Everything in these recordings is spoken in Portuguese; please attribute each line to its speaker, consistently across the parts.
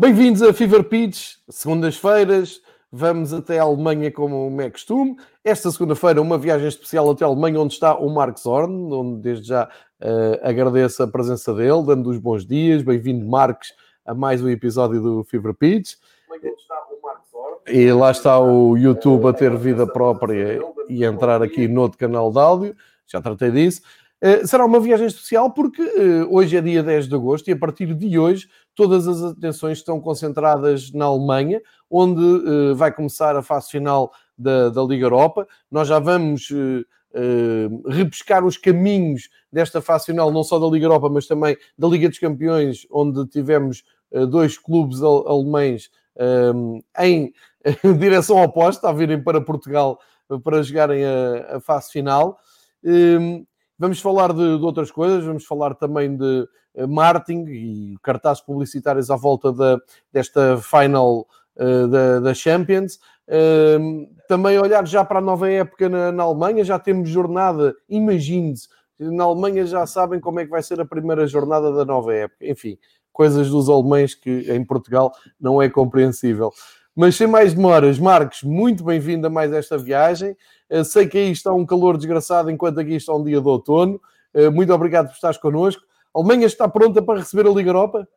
Speaker 1: Bem-vindos a Fever Pitch, segundas-feiras, vamos até a Alemanha como é costume. Esta segunda-feira, uma viagem especial até a Alemanha, onde está o Marcos Horn, onde desde já uh, agradeço a presença dele, dando os bons dias. Bem-vindo, Marcos, a mais um episódio do Fever Pitch. E lá está o YouTube a ter vida própria e entrar aqui no outro canal de áudio, já tratei disso. Uh, será uma viagem especial porque uh, hoje é dia 10 de agosto e a partir de hoje todas as atenções estão concentradas na Alemanha, onde uh, vai começar a fase final da, da, Liga Europa. Nós já vamos uh, uh, repescar os caminhos desta fase final, não só da Liga Europa, mas também da Liga dos Campeões, onde tivemos dois clubes alemães em direção oposta, a virem para Portugal para jogarem a, a fase final. Vamos falar de, de, outras coisas, vamos falar também de uh, marketing e cartazes publicitários à volta da, desta final uh, da, da, Champions. Uh, também olhar já para a nova época na, na Alemanha, já temos jornada, imagine-se, na Alemanha já sabem como é que vai ser a primeira jornada da nova época. Enfim, coisas dos alemães que em Portugal não é compreensível. Mas sem mais demoras, Marcos, muito bem-vindo a mais esta viagem. Uh, sei que aí está um calor desgraçado, enquanto aqui está um dia de outono. Uh, muito obrigado por estares connosco. A Alemanha está pronta para receber a Liga Europa?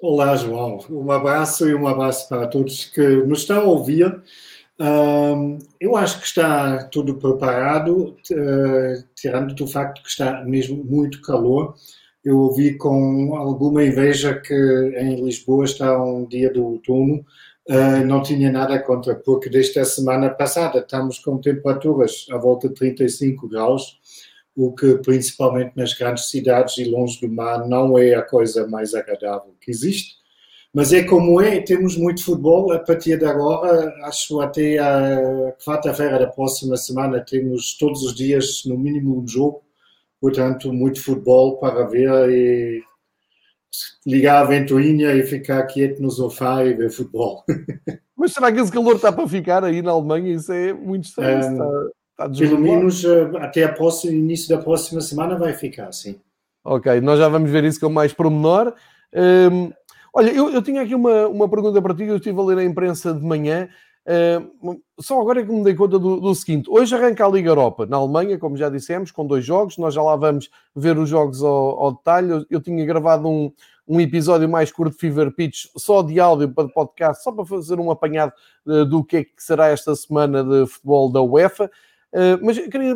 Speaker 2: Olá, João. Um abraço e um abraço para todos que nos estão a ouvir. Uh, eu acho que está tudo preparado, uh, tirando do facto que está mesmo muito calor. Eu ouvi com alguma inveja que em Lisboa está um dia do outono Uh, não tinha nada contra, porque desde a semana passada estamos com temperaturas à volta de 35 graus, o que principalmente nas grandes cidades e longe do mar não é a coisa mais agradável que existe. Mas é como é, temos muito futebol a partir de agora, acho até a quarta-feira da próxima semana temos todos os dias no mínimo um jogo, portanto muito futebol para ver e ligar a ventoinha e ficar quieto no sofá e ver futebol.
Speaker 1: Mas será que esse calor está para ficar aí na Alemanha? Isso é muito estranho. Um,
Speaker 2: está, está pelo menos eh, até a próxima, início da próxima semana vai ficar, sim.
Speaker 1: Ok, nós já vamos ver isso com mais pormenor. Um, olha, eu, eu tinha aqui uma, uma pergunta para ti, eu estive a ler a imprensa de manhã Só agora é que me dei conta do, do, seguinte: hoje arranca a Liga Europa na Alemanha, como já dissemos, com dois jogos. Nós já lá vamos ver os jogos ao, ao detalhe. Eu, eu, tinha gravado um, um episódio mais curto de Fever Pitch, só de áudio para podcast, só para fazer um apanhado uh, do que é que será esta semana de futebol da UEFA. Uh, mas queria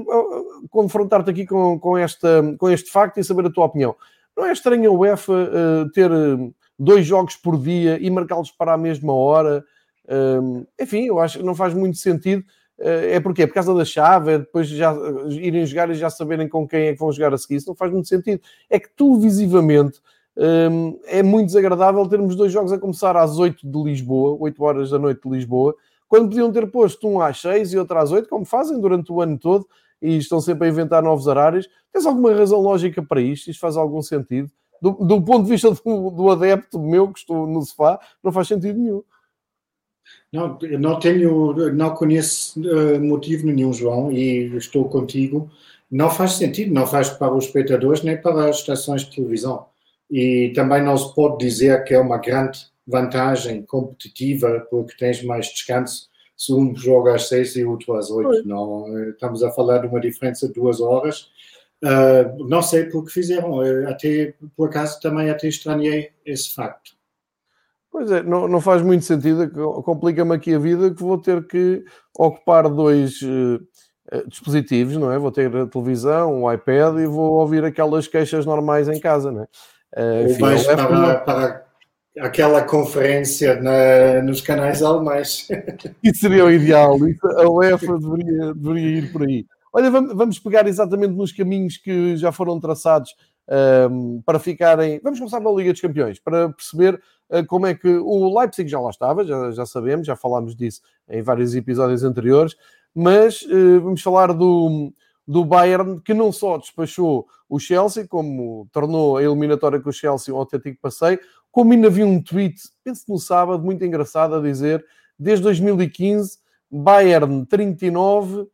Speaker 1: confrontar-te aqui com, com, esta, com este facto e saber a tua opinião. Não é estranho a UEFA ter dois jogos por dia e marcá-los para a mesma hora? Enfim, eu acho que não faz muito sentido. Uh, é porque é por causa da chave, é depois já uh, irem jogar e já saberem com quem é que vão jogar a seguir. Isso não faz muito sentido. É que televisivamente é muito desagradável termos dois jogos a começar às 8 de Lisboa, 8 horas da noite de Lisboa, quando podiam ter posto um às 6 e outro às 8, como fazem durante o ano todo, e estão sempre a inventar novos horários. Tens alguma razão lógica para isto? Isto faz algum sentido? Do, do ponto de vista do, do adepto meu que estou no sofá, não faz sentido nenhum.
Speaker 2: Não, não tenho, não conheço uh, motivo nenhum, João, e estou contigo. Não faz sentido, não faz para os espectadores nem para as estações de televisão. E também não se pode dizer que é uma grande vantagem competitiva porque tens mais descanso se um joga às seis e outro às oito. Não, eh, estamos a falar de uma diferença de duas horas. Uh, não sei porque fizeram, até por acaso também até estranhei esse facto.
Speaker 1: Pois é, não, não faz muito sentido, complica-me aqui a vida que vou ter que ocupar dois uh, dispositivos, não é? Vou ter a televisão, o iPad e vou ouvir aquelas queixas normais em casa, não é?
Speaker 2: Uh, enfim, vais para, uma... para, aquela conferência na, nos canais alemães.
Speaker 1: Isso seria o ideal, Isso, a UEFA deveria, deveria ir por aí. Olha, vamos pegar exatamente nos caminhos que já foram traçados um, para ficarem. Vamos começar pela Liga dos Campeões, para perceber uh, como é que o Leipzig já lá estava, já, já sabemos, já falámos disso em vários episódios anteriores, mas uh, vamos falar do, do Bayern, que não só despachou o Chelsea, como tornou a eliminatória com o Chelsea um autêntico passeio, como ainda vi um tweet, penso no sábado, muito engraçado, a dizer desde 2015, Bayern 39,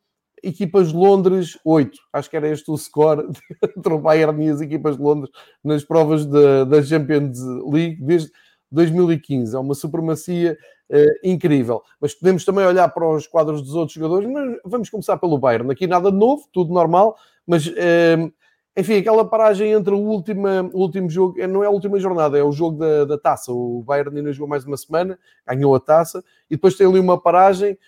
Speaker 1: equipas de Londres 8. Acho que era este o score entre o Bayern e as equipas de Londres nas provas da, da Champions League. Desde, 2015. É uma supremacia uh, incrível. Mas podemos também olhar para os quadros dos outros jogadores, mas vamos começar pelo Bayern. Aqui nada de novo, tudo normal, mas uh, enfim, aquela paragem entre o último, o último jogo, eh, não é a última jornada, é o jogo da, da taça. O Bayern ainda jogou mais uma semana, ganhou a taça, e depois tem ali uma paragem,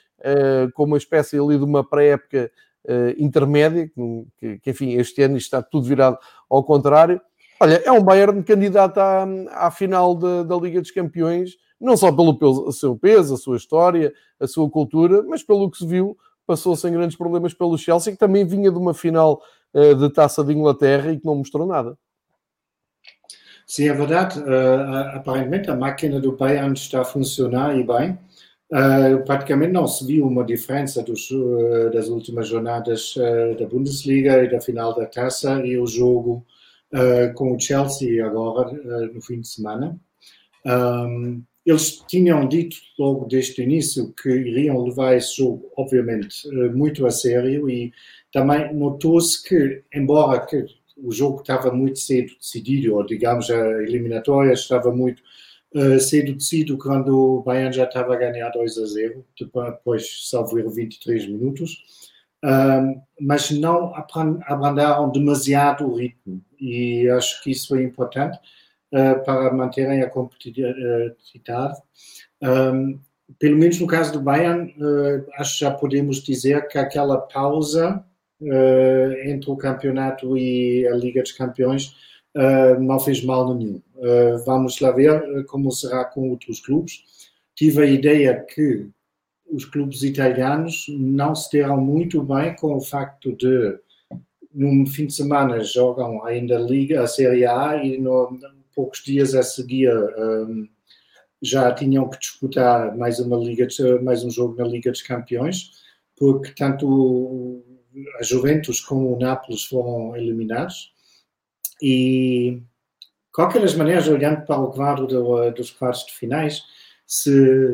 Speaker 1: com uma espécie ali de uma pré-época uh, intermédia, que, que, enfim, este ano está tudo virado ao contrário. Olha, é um Bayern candidato à, à final de, da Liga dos Campeões, não só pelo seu peso, a sua história, a sua cultura, mas pelo que se viu, passou sem grandes problemas pelo Chelsea, que também vinha de uma final uh, de taça de Inglaterra e que não mostrou nada.
Speaker 2: Sim, é verdade. Uh, aparentemente a máquina do Bayern está a funcionar e bem. Uh, praticamente não se viu uma diferença dos, uh, das últimas jornadas uh, da Bundesliga e da final da taça e o jogo com o Chelsea agora no fim de semana. Um, eles tinham dito logo desde o início que iriam levar esse jogo, obviamente, muito a sério e também notou-se que, embora que o jogo estava muito cedo decidido, ou digamos a eliminatória estava muito uh, cedo decidido quando o Bayern já estava a ganhar 2 a 0, depois salvo 23 minutos, uh, mas não abrandaram demasiado o ritmo e acho que isso é importante uh, para manterem a competitividade. Pelo menos no caso do Bayern, acho que já podemos dizer que aquela pausa entre o campeonato e a Liga dos Campeões uh, não fez mal nenhum. Uh, vamos lá ver ah, como será com outros clubes. Tive a ideia que os clubes italianos não se deram muito bem com o facto de, num fim de semana, jogam ainda a Liga, a Série A, e no, poucos dias a seguir um, já tinham que disputar mais uma Liga, mais um jogo na Liga dos Campeões, porque tanto a Juventus como o Nápoles foram eliminados. E, qualquer das maneiras, olhando para o quadro do, dos quartos de finais, se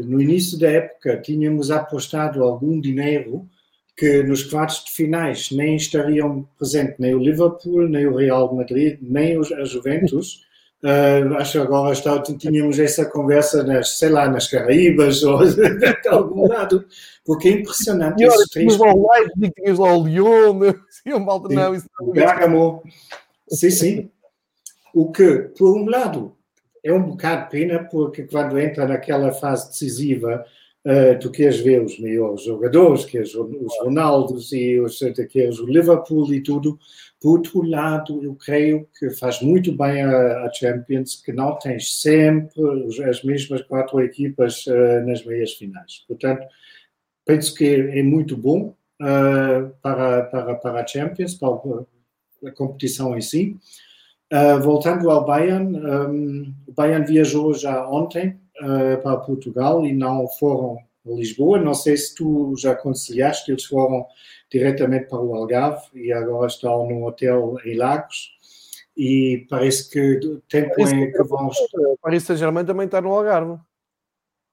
Speaker 2: no início da época tínhamos apostado algum dinheiro que nos quartos de finais nem estariam presentes nem o Liverpool, nem o Real Madrid, nem a Juventus, Uh, acho que agora está, tínhamos essa conversa nas, sei lá, nas Caraíbas ou de algum lado, porque é impressionante.
Speaker 1: E olha, três... lá o Leipzig, tinhas lá o Lyon, o Malta, não, isso
Speaker 2: não. Bergamo, sim, sim. O que, por um lado, é um bocado pena, porque quando entra naquela fase decisiva, uh, tu queres ver os melhores jogadores, queres os Ronaldos e os, queres o Liverpool e tudo, por outro lado, eu creio que faz muito bem a, a Champions que não tens sempre as mesmas quatro equipas uh, nas meias finais. Portanto, penso que é muito bom uh, para, para, para a Champions, para a competição em si. Uh, voltando ao Bayern, um, o Bayern viajou já ontem para Portugal e não foram a Lisboa. Não sei se tu já aconselhaste, eles foram diretamente para o Algarve e agora estão num hotel em Lagos. E parece que o tempo em que vão.
Speaker 1: Paris Saint-Germain também está no Algarve.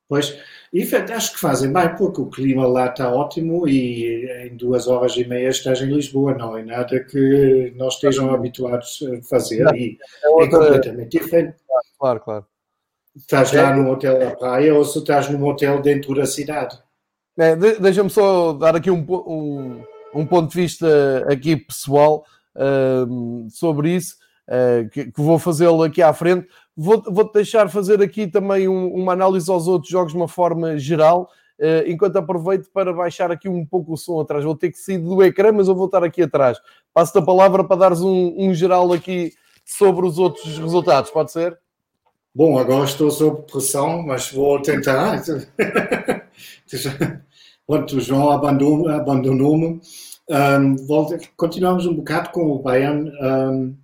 Speaker 2: Pois, e acho que fazem bem, porque o clima lá está ótimo e em duas horas e meia estás em Lisboa, não é nada que nós estejam habituados a fazer não, e é, outra... é completamente diferente.
Speaker 1: Claro, claro.
Speaker 2: Estás lá num hotel da praia ou se estás num hotel dentro da cidade.
Speaker 1: É, Deixa-me só dar aqui um, um, um, ponto de vista aqui pessoal uh, sobre isso, uh, que, que, vou fazê-lo aqui à frente. Vou-te vou deixar fazer aqui também um, uma análise aos outros jogos de uma forma geral, uh, enquanto aproveito para baixar aqui um pouco o som atrás. Vou ter que sair do ecrã, mas eu vou estar aqui atrás. Passo-te a palavra para dares um, um geral aqui sobre os outros resultados, pode ser?
Speaker 2: Bom, agora estou sob pressão, mas vou tentar. Pronto, o João abandonou-me. Abandonou um, continuamos um bocado com o Bayern. Um,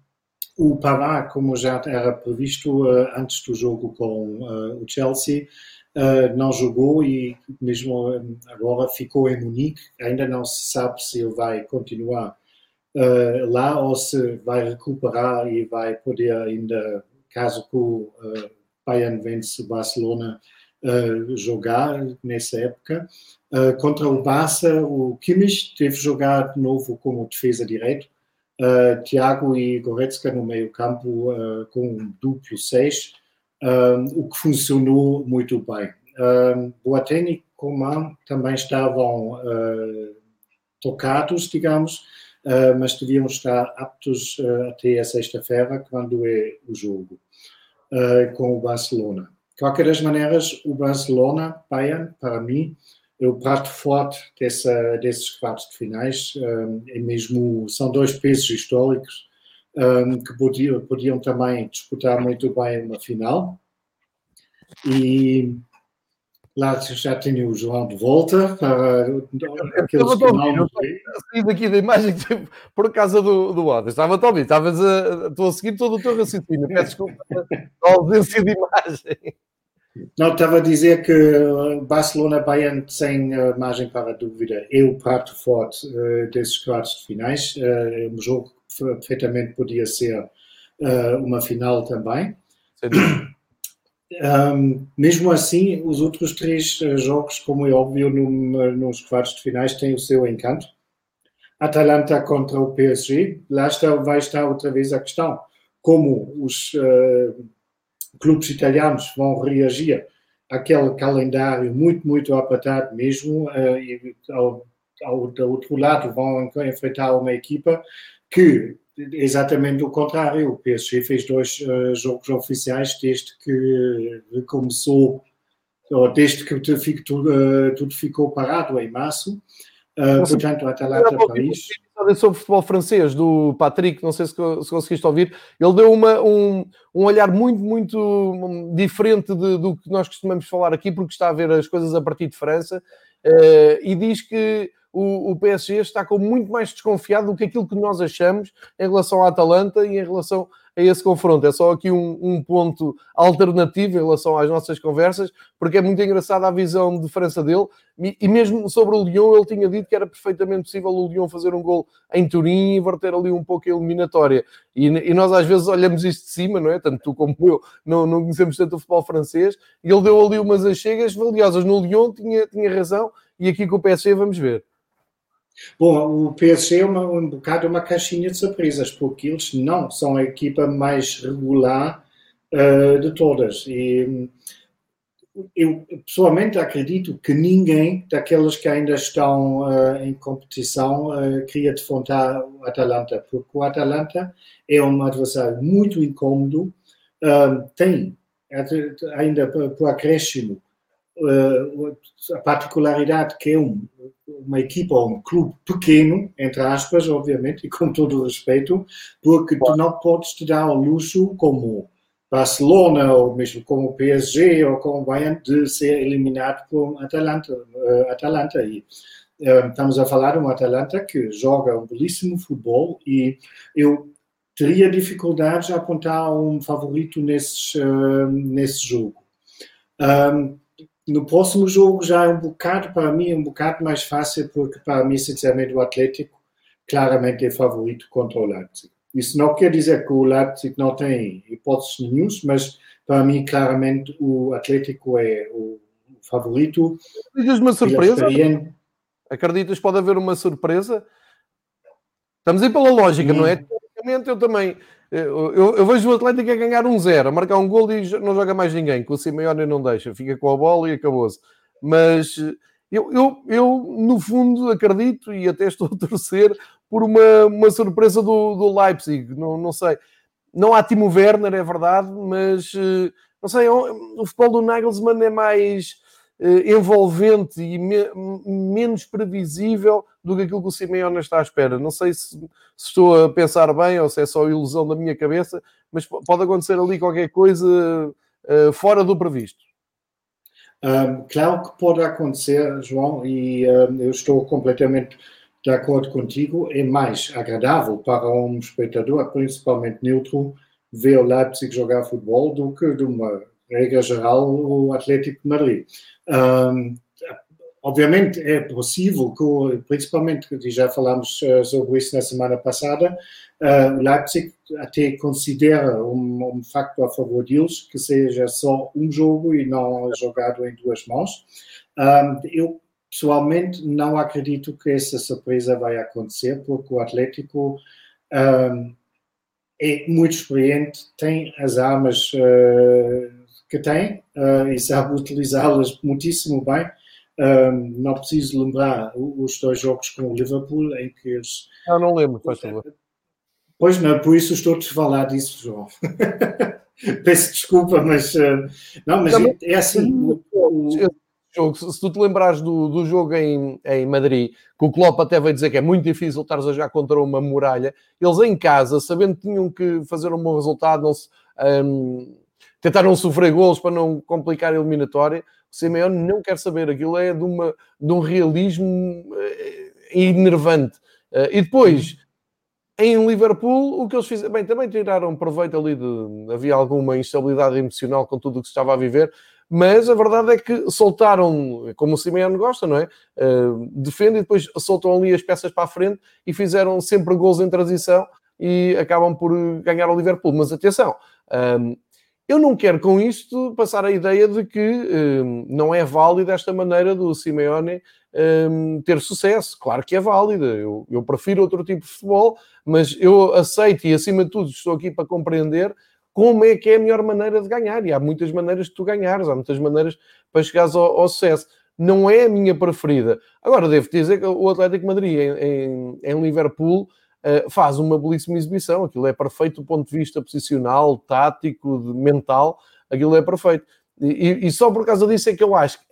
Speaker 2: o Pavard, como já era previsto uh, antes do jogo com uh, o Chelsea, uh, não jogou e mesmo agora ficou em Munique. Ainda não se sabe se ele vai continuar lá ou se vai recuperar e vai poder ainda caso que o Bayern vence o Barcelona jogar nessa época. Contra o Barça, o Kimmich teve jogar de novo como defesa direito. Uh, Thiago e Goretzka no meio campo com um duplo 6. um, o que funcionou muito bem. Um, Boateng e Coman também estavam uh, tocados, digamos, uh, mas deviam estar aptos uh, até a sexta-feira, quando é o jogo, com o Barcelona. De qualquer das maneiras, o Barcelona, Bayern, para mim, o prato forte dessa, desses quartos de finais. é mesmo, são dois pesos históricos um, que podiam, podiam também disputar muito bem uma final. E lá já tenho o João de volta para aqueles que não...
Speaker 1: Saí daqui da imagem por causa do, do Oda. Estava a ouvir, estavas a, estou a seguir todo o teu raciocínio. Peço desculpa a ausência de imagem.
Speaker 2: Não, estava a dizer que Barcelona-Bayern, sem margem para dúvida, é o prato forte uh, desses quartos de finais. Uh, é um jogo perfeitamente podia ser uh, uma final também. Um, mesmo assim, os outros três uh, jogos, como é óbvio, no, nos quartos de finais, têm o seu encanto. Atalanta contra o PSG, lá está, vai estar outra vez a questão: como os uh, clubes italianos vão reagir àquele calendário muito, muito apertado mesmo, uh, e ao, ao, do outro lado vão enfrentar uma equipa que exatamente o contrário. O PSG fez dois uh, jogos oficiais desde que começou, ou desde que tudo, uh, tudo ficou parado em março. Uh, portanto, Atalanta Paris.
Speaker 1: Sobre o futebol francês do Patrick, não sei se, se conseguiste ouvir, ele deu uma, um, um olhar muito, muito diferente de, do que nós costumamos falar aqui, porque está a ver as coisas a partir de França, uh, e diz que o, o PSG está com muito mais desconfiado do que aquilo que nós achamos em relação à Atalanta e em relação a esse confronto. É só aqui um, um, ponto alternativo em relação às nossas conversas, porque é muito engraçada a visão de França dele. E, e, mesmo sobre o Lyon, ele tinha dito que era perfeitamente possível o Lyon fazer um gol em Turim e inverter ali um pouco a eliminatória. E, e, nós às vezes olhamos isto de cima, não é? Tanto tu como eu não, não conhecemos tanto o futebol francês. E ele deu ali umas achegas valiosas no Lyon, tinha, tinha razão. E aqui com o PSG vamos ver.
Speaker 2: Bom, o PSG é uma, um bocado uma caixinha de surpresas, porque eles não são a equipa mais regular uh, de todas. E eu pessoalmente acredito que ninguém daqueles que ainda estão uh, em competição uh, queria defrontar o Atalanta, porque o Atalanta é um adversário muito incômodo, tem ainda por acréscimo a particularidade que é um, uma equipa ou um clube pequeno, entre aspas, obviamente, e com todo o respeito, porque tu não podes te dar ao luxo como Barcelona ou mesmo como o PSG ou como o Bayern de ser eliminado por Atalanta. Uh, Atalanta. E, uh, estamos a falar de um Atalanta que joga um belíssimo futebol e eu teria dificuldades a apontar um favorito nesses, uh, nesse jogo. Um, no próximo jogo já é um bocado, para mim, um bocado mais fácil, porque para mim, sinceramente, o Atlético claramente é favorito contra o Leipzig. Isso não quer dizer que o Leipzig não tem hipóteses nenhuma, mas para mim, claramente, o Atlético é o favorito.
Speaker 1: Diz uma surpresa? Acreditas que pode haver uma surpresa? Estamos aí pela lógica, hum. não é? Teoricamente, eu também eu, eu, vejo o Atlético a ganhar um zero, a marcar um gol e não joga mais ninguém, com o Simeone não deixa, fica com a bola e acabou-se. Mas eu, eu, eu, no fundo, acredito e até estou a torcer por uma, uma surpresa do, do Leipzig. Não, não sei. Não há Timo Werner, é verdade, mas não sei, o futebol do Nagelsmann é mais eh, envolvente e me, menos previsível do que aquilo que o Simeone está à espera. Não sei se, se, estou a pensar bem ou se é só ilusão da minha cabeça, mas pode acontecer ali qualquer coisa uh, fora do previsto.
Speaker 2: Um, claro que pode acontecer, João, e um, eu estou completamente de acordo contigo. É mais agradável para um espectador, principalmente neutro, ver o Leipzig jogar futebol do que de uma regra geral o Atlético de Madrid. Um, obviamente é possível que, principalmente, já falámos uh, sobre isso na semana passada, uh, Leipzig até considera um, um, facto a favor deles que seja só um jogo e não jogado em duas mãos. Um, eu pessoalmente não acredito que essa surpresa vai acontecer, porque o Atlético um, é muito experiente, tem as armas uh, que tem uh, e sabe utilizá-las muitíssimo bem. Um, não preciso lembrar os dois jogos com o Liverpool em que eles.
Speaker 1: Eu não lembro, faz favor.
Speaker 2: Pois não, por isso estou a falar disso, João. Peço desculpa, mas. Uh, não, mas é, é assim. O, o...
Speaker 1: Se tu te lembrares do, do jogo em, em Madrid, que o Klopp até veio dizer que é muito difícil estares a jogar contra uma muralha, eles em casa, sabendo que tinham que fazer um bom resultado, não se, um, tentaram sofrer gols para não complicar a eliminatória, o Simeone não quer saber, aquilo é de, uma, de um realismo eh, enervante. Uh, e depois em Liverpool, o que eles fizeram, bem, também tiraram proveito ali de havia alguma instabilidade emocional com tudo o que se estava a viver, mas a verdade é que soltaram, como o Simeone gosta, não é? Uh, defende e depois soltam ali as peças para a frente e fizeram sempre gols em transição e acabam por ganhar o Liverpool. Mas atenção, eu não quero com isto passar a ideia de que um, não é válida esta maneira do Simeone um, ter sucesso. Claro que é válida, eu, eu prefiro outro tipo de futebol, mas eu aceito e, acima de tudo, estou aqui para compreender como é que é a melhor maneira de ganhar. E há muitas maneiras de tu ganhares, há muitas maneiras para chegares ao, ao sucesso. Não é a minha preferida. Agora, devo dizer que o Atlético Madrid em, em, em Liverpool faz uma belíssima exibição. Aquilo é perfeito do ponto de vista posicional, tático, mental. Aquilo é perfeito. E, e, só por causa disso é que eu acho que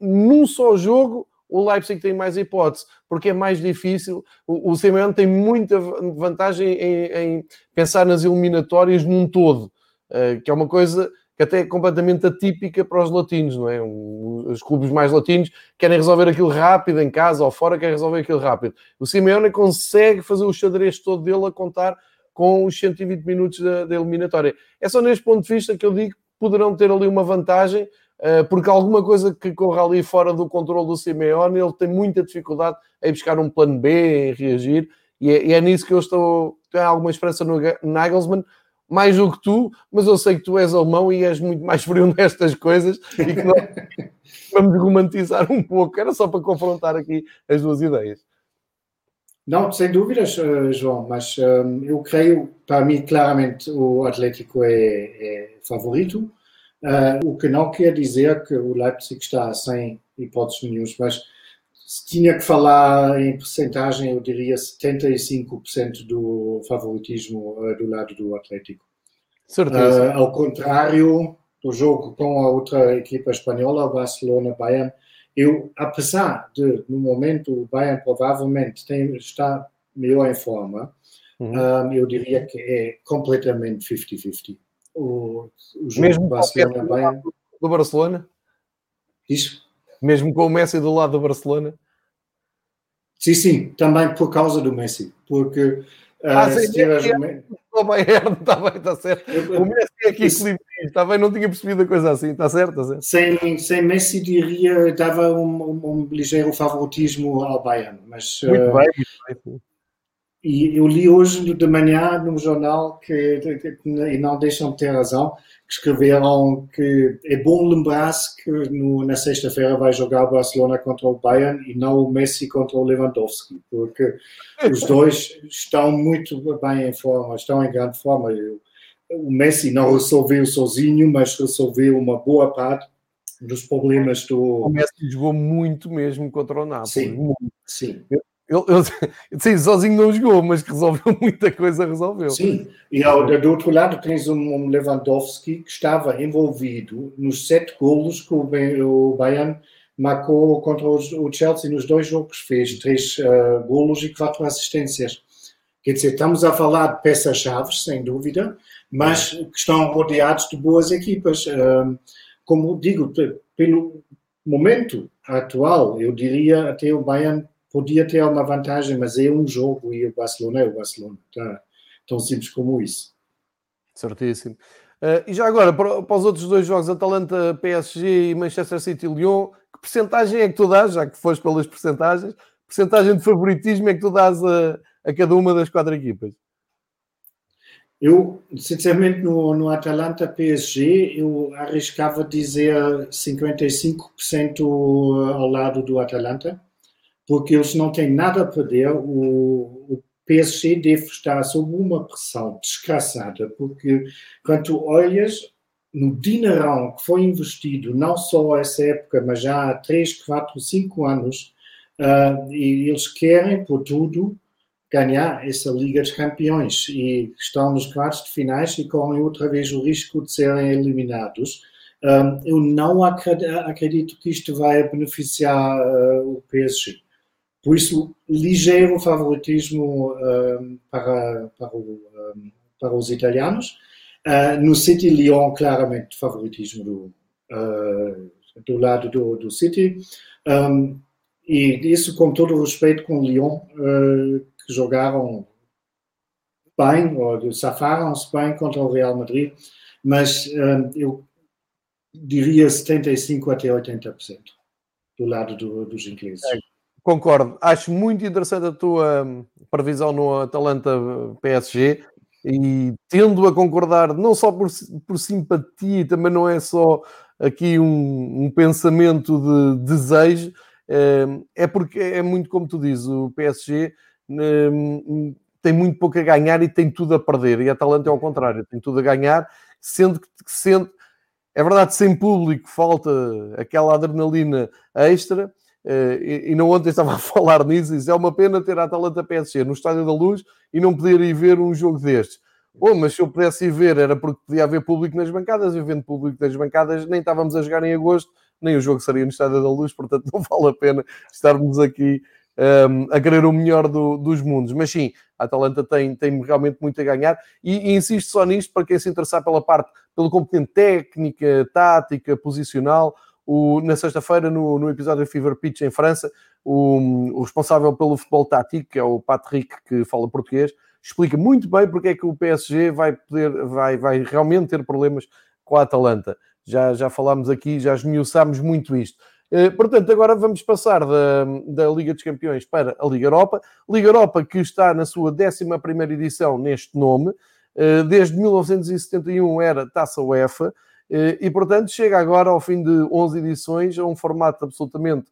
Speaker 1: num só jogo o Leipzig tem mais hipótese, porque é mais difícil. O, o Simeone tem muita vantagem em, em, pensar nas eliminatórias num todo, uh, que é uma coisa que até é completamente atípica para os latinos, não é? Os clubes mais latinos querem resolver aquilo rápido em casa ou fora, querem resolver aquilo rápido. O Simeone consegue fazer o xadrez todo dele a contar com os 120 minutos da, da eliminatória. É só neste ponto de vista que eu digo que poderão ter ali uma vantagem, eh, porque alguma coisa que corra ali fora do controle do Simeone, ele tem muita dificuldade em buscar um plano B, em reagir, e é, e é nisso que eu estou, tenho alguma esperança no Nagelsmann, mais do que tu, mas eu sei que tu és alemão e és muito mais frio nestas coisas e que nós vamos romantizar um pouco, era só para confrontar aqui as duas ideias.
Speaker 2: Não, sem dúvidas, eh, João, mas um, eu creio, para mim, claramente o Atlético é, é favorito. Uh, o que não quer dizer que o Leipzig está sem hipóteses nenhuma, mas se tinha que falar em percentagem, eu diria 75% do favoritismo uh, do lado do Atlético.
Speaker 1: Certeza.
Speaker 2: Uh, ao contrário do jogo com a outra equipa espanhola, o Barcelona-Bayern, eu, apesar de, no momento, o Bayern provavelmente tem, está melhor em forma, uhum. eu diria que é completamente 50-50 o,
Speaker 1: o jogo Mesmo Barcelona bem. Do Barcelona?
Speaker 2: Isso.
Speaker 1: Mesmo com o Messi do lado do Barcelona?
Speaker 2: Sim, sim, também por causa do Messi. Porque
Speaker 1: ah, uh, se tiveres. É, o Bayern, está bem, está certo. O Messi é aqui equilibrista, está bem, não tinha percebido a coisa assim, está certo, está certo.
Speaker 2: Sem, sem Messi, diria, dava um, um, um ligeiro favoritismo ao Bayern. Mas,
Speaker 1: muito uh, bem, muito bem.
Speaker 2: E eu li hoje de manhã num jornal que, e não deixam de ter razão, que escreveram que é bom lembrar-se que no, na sexta-feira vai jogar o Barcelona contra o Bayern e não o Messi contra o Lewandowski, porque os dois estão muito bem em forma, estão em grande forma. O Messi não resolveu sozinho, mas resolveu uma boa parte dos problemas do.
Speaker 1: O Messi jogou muito mesmo contra o Napoli.
Speaker 2: Sim, sim.
Speaker 1: Ele, ele, sim, sozinho não jogou, mas resolveu muita coisa, resolveu.
Speaker 2: Sim, e ao, do outro lado tens um, Lewandowski que estava envolvido nos sete golos que o, Bayern marcou contra o Chelsea nos dois jogos. Fez três uh, golos e quatro assistências. Quer dizer, estamos a falar de peças-chave, sem dúvida, mas que estão rodeados de boas equipas. Uh, como digo, pelo momento atual, eu diria até o Bayern podia ter uma vantagem, mas é um jogo e o Barcelona é o Barcelona. Tá? Tão simples como isso.
Speaker 1: Certíssimo. Uh, e já agora, para, para, os outros dois jogos, Atalanta, PSG e Manchester City Lyon, que percentagem é que tu dás, já que foste pelas percentagens, percentagem de favoritismo é que tu dás a, a cada uma das quatro equipas?
Speaker 2: Eu, sinceramente, no, no Atalanta PSG, eu arriscava dizer 55% ao lado do Atalanta porque eles não têm nada a perder. O, o PSG deve estar sob uma pressão desgraçada, porque quando tu olhas no dinheirão que foi investido, não só essa época, mas já há 3, 4, 5 anos, uh, e eles querem, por tudo, ganhar essa Liga dos Campeões e estão nos quartos de finais e correm outra vez o risco de serem eliminados. Um, eu não acredito que isto vai beneficiar uh, o PSG. Por isso, ligeiro favoritismo um, para, para, o, um, para, os italianos. Uh, no City Lyon, claramente, favoritismo do, uh, do lado do, do City. e isso com todo o respeito com o Lyon, que jogaram bem, ou safaram-se bem contra o Real Madrid, mas eu diria 75% até 80% do lado do, dos ingleses. É,
Speaker 1: concordo. Acho muito interessante a tua hum, previsão no Atalanta PSG e tendo a concordar, não só por, por simpatia, também não é só aqui um, um pensamento de desejo, é, é porque é muito como tu dizes, o PSG hum, tem muito pouco a ganhar e tem tudo a perder, e a Atalanta é ao contrário, tem tudo a ganhar, sendo que sente é verdade, sem público falta aquela adrenalina extra. Eh, e, não ontem estava a falar nisso. Isso é uma pena ter a Atalanta PSG no Estádio da Luz e não poder ir ver um jogo destes. Oh, mas se eu pudesse ir ver era porque podia haver público nas bancadas. E vendo público nas bancadas, nem estávamos a jogar em agosto, nem o jogo seria no Estádio da Luz. Portanto, não vale a pena estarmos aqui um, a querer o melhor do, dos mundos. Mas sim, a Atalanta tem, tem realmente muito a ganhar e, e insisto só nisto para quem se interessar pela parte, pelo componente técnica, tática, posicional. O, na sexta-feira, no, no episódio Fever Pitch em França, o, o, responsável pelo futebol tático, que é o Patrick, que fala português, explica muito bem porque é que o PSG vai poder, vai, vai realmente ter problemas com a Atalanta. Já, já falámos aqui, já esmiuçámos muito isto. Eh, portanto, agora vamos passar da, da Liga dos Campeões para a Liga Europa. Liga Europa que está na sua 11 edição neste nome. Eh, desde 1971 era Taça UEFA. Eh, e, portanto, chega agora ao fim de 11 edições a um formato absolutamente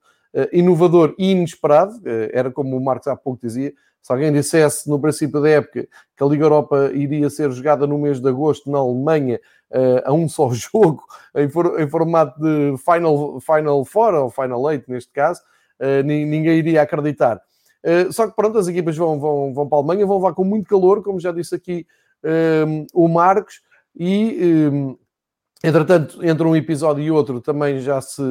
Speaker 1: inovador e inesperado. Era como o Marcos há pouco dizia, se alguém dissesse no princípio da época que a Liga Europa iria ser jogada no mês de agosto na Alemanha a um só jogo, em, for, em, formato de Final, final Four, ou Final Eight neste caso, ninguém iria acreditar. Só que pronto, as equipas vão, vão, vão para a Alemanha, vão lá com muito calor, como já disse aqui o Marcos, e entretanto, entre um episódio e outro, também já se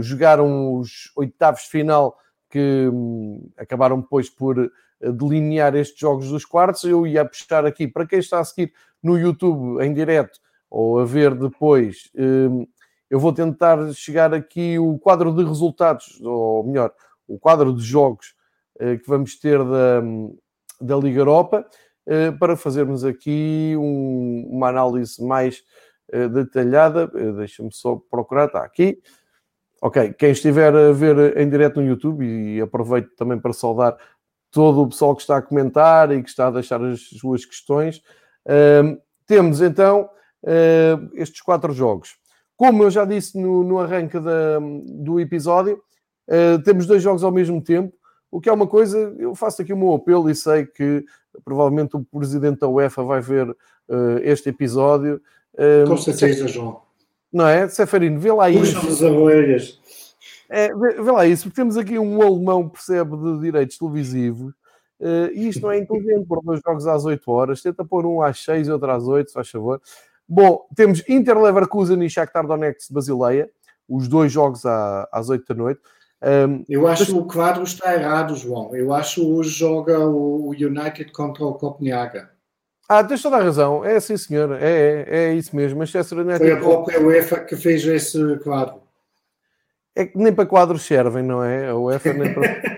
Speaker 1: jogaram os oitavos de final que um, acabaram depois por delinear estes jogos dos quartos. Eu ia puxar aqui, para quem está a seguir no YouTube em direto, ou a ver depois, hum, eu vou tentar chegar aqui o quadro de resultados, ou melhor, o quadro de jogos eh, que vamos ter da, da Liga Europa, eh, para fazermos aqui um, uma análise mais eh, detalhada. Deixa-me só procurar, está aqui. Ok, quem estiver a ver em direto no YouTube, e aproveito também para saudar todo o pessoal que está a comentar e que está a deixar as suas questões. Uh, temos então uh, estes quatro jogos. Como eu já disse no, no arranque da, do episódio, uh, temos dois jogos ao mesmo tempo, o que é uma coisa, eu faço aqui o meu apelo e sei que provavelmente o presidente da UEFA vai ver este episódio.
Speaker 2: Com certeza, João.
Speaker 1: Não é? Seferino, vê lá
Speaker 2: isso. Puxa-nos as orelhas.
Speaker 1: É, vê, vê, lá isso, porque temos aqui um alemão que percebe de direitos televisivos Uh, e isto não é inteligente, pôr dois jogos às 8 horas, tenta pôr um às 6 e outro às 8, se faz favor. Bom, temos Inter Leverkusen e Shakhtar Donetsk de Basileia, os dois jogos à, às 8 da noite.
Speaker 2: Um, eu acho que o quadro está errado, João. Eu acho que hoje joga o United contra o Copenhaga.
Speaker 1: Ah, tens toda a razão. É assim, senhor. É, é, é isso mesmo. Manchester United.
Speaker 2: Foi a própria UEFA que fez esse quadro.
Speaker 1: É que nem para quadros servem, não é? A UEFA nem para.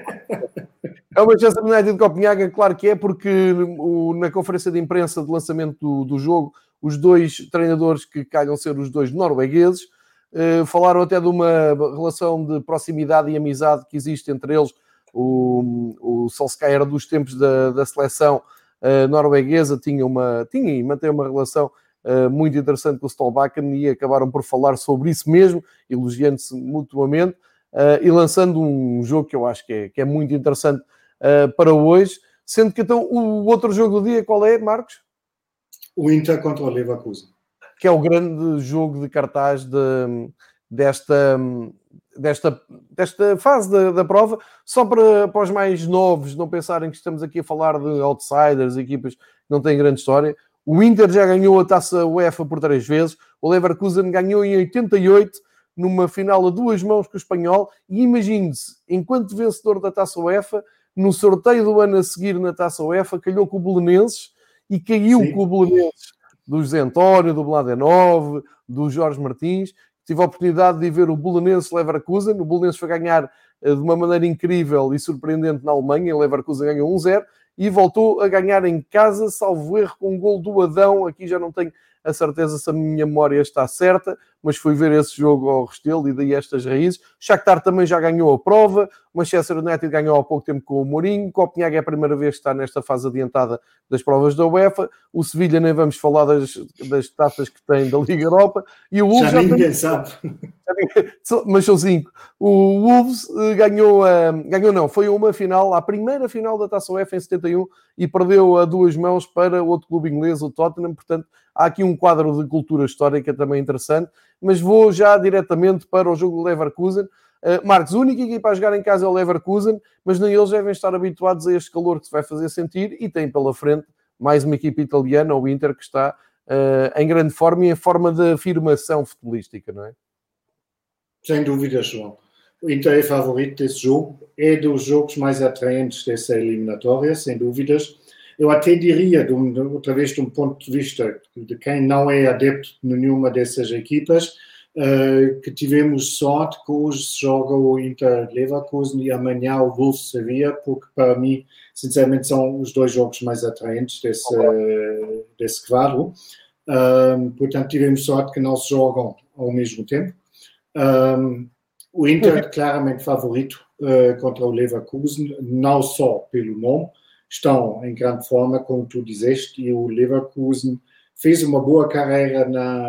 Speaker 1: É o Manchester United de Copenhaga, claro que é, porque o, na conferência de imprensa de lançamento do, do, jogo, os dois treinadores que calham ser os dois noruegueses eh, falaram até de uma relação de proximidade e amizade que existe entre eles. O, o Solskjaer, dos tempos da, da seleção eh, norueguesa, tinha, uma, tinha e mantém uma relação eh, muito interessante com o Stolbakken e acabaram por falar sobre isso mesmo, elogiando-se mutuamente. Uh, e lançando um jogo que eu acho que é, que é muito interessante uh, para hoje. Sendo que então o outro jogo do dia qual é, Marcos?
Speaker 2: O Inter contra o Leverkusen.
Speaker 1: que é o grande jogo de cartaz de, desta, desta, desta fase da, da prova, só para, para os mais novos não pensarem que estamos aqui a falar de outsiders, equipas que não têm grande história. O Inter já ganhou a taça UEFA por três vezes, o Leverkusen ganhou em 88, numa final a duas mãos com o espanhol, e imagine-se, enquanto vencedor da taça UEFA, no sorteio do ano a seguir na taça UEFA, calhou com o Belenenses e caiu Sim. com o Belenenses do José António, do Bladenov, do Jorge Martins, tive a oportunidade de ver o Belenenses Leverkusen. O Belenenses foi ganhar eh, de uma maneira incrível e surpreendente na Alemanha. O Leverkusen ganhou 1-0 e voltou a ganhar em casa, salvo erro, com um gol do Adão. Aqui já não tenho a certeza se a minha memória está certa, mas fui ver esse jogo ao Restelo e daí estas raízes. Shakhtar também já ganhou a prova, o Manchester United ganhou há pouco tempo com o Mourinho, Copenhague é a primeira vez que está nesta fase adiantada das provas da UEFA, o Sevilha nem vamos falar das, das taças que tem da Liga Europa, e o
Speaker 2: Wolves já, já ninguém tem... sabe.
Speaker 1: mas são cinco. O Wolves eh, ganhou, ganhou não, foi uma final, a primeira final da Taça UEFA em 71 e perdeu a duas mãos para outro clube inglês, o Tottenham, portanto há aqui um quadro de cultura histórica também interessante, mas vou já diretamente para o jogo do Leverkusen. Uh, Marcos, a única equipa a jogar em casa é o Leverkusen, mas nem eles devem estar habituados a este calor que se vai fazer sentir e tem pela frente mais uma equipa italiana, o Inter, que está uh, em grande forma e em forma de afirmação futebolística, não é?
Speaker 2: Sem dúvida, João. O Inter é favorito desse jogo, é dos jogos mais atraentes dessa eliminatória, sem dúvidas eu até diria, de um, outra vez, de um ponto de vista de quem não é adepto de nenhuma dessas equipas, uh, que tivemos sorte que hoje se joga o Inter Leverkusen e amanhã o Wolves Sevilla, porque para mim, sinceramente, são os dois jogos mais atraentes desse, uh, desse quadro. Um, portanto, tivemos sorte que não se jogam ao mesmo tempo. Um, o Inter claramente favorito uh, contra o Leverkusen, não só pelo nome, estão em grande forma, como tu disseste, e o Leverkusen fez uma boa carreira na,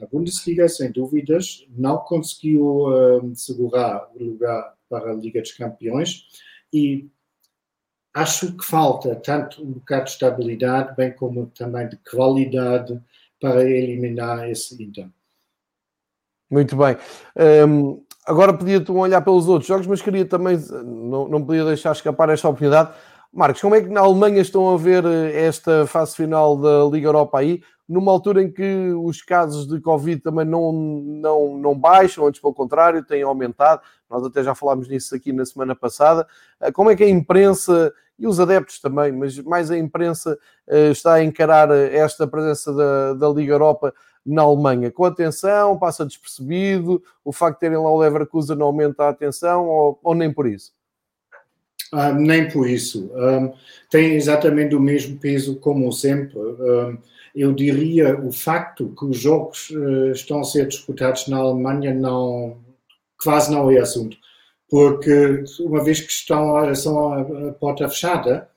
Speaker 2: na Bundesliga, sem dúvidas, não conseguiu uh, segurar o lugar para a Liga dos Campeões e acho que falta tanto um bocado de estabilidade, bem como também de qualidade para eliminar esse Inter.
Speaker 1: Muito bem. Um, agora podia-te olhar pelos outros jogos, mas queria também, não, não podia deixar escapar esta oportunidade Marcos, como é que na Alemanha estão a ver eh, esta fase final da Liga Europa aí, numa altura em que os casos de Covid também não, não, não baixam, antes pelo contrário, têm aumentado, nós até já falámos nisso aqui na semana passada. Eh, como é que a imprensa e os adeptos também, mas mais a imprensa eh, está a encarar esta presença da, da Liga Europa na Alemanha? Com atenção, passa despercebido, o facto de terem lá o Leverkusen não aumenta a atenção ou, ou nem por isso?
Speaker 2: Ah, nem por isso. Um, tem exatamente o mesmo peso como sempre. Um, eu diria o facto que os jogos uh, estão a ser disputados na Alemanha não, quase não é assunto. Porque uma vez que estão, são a, a porta fechada,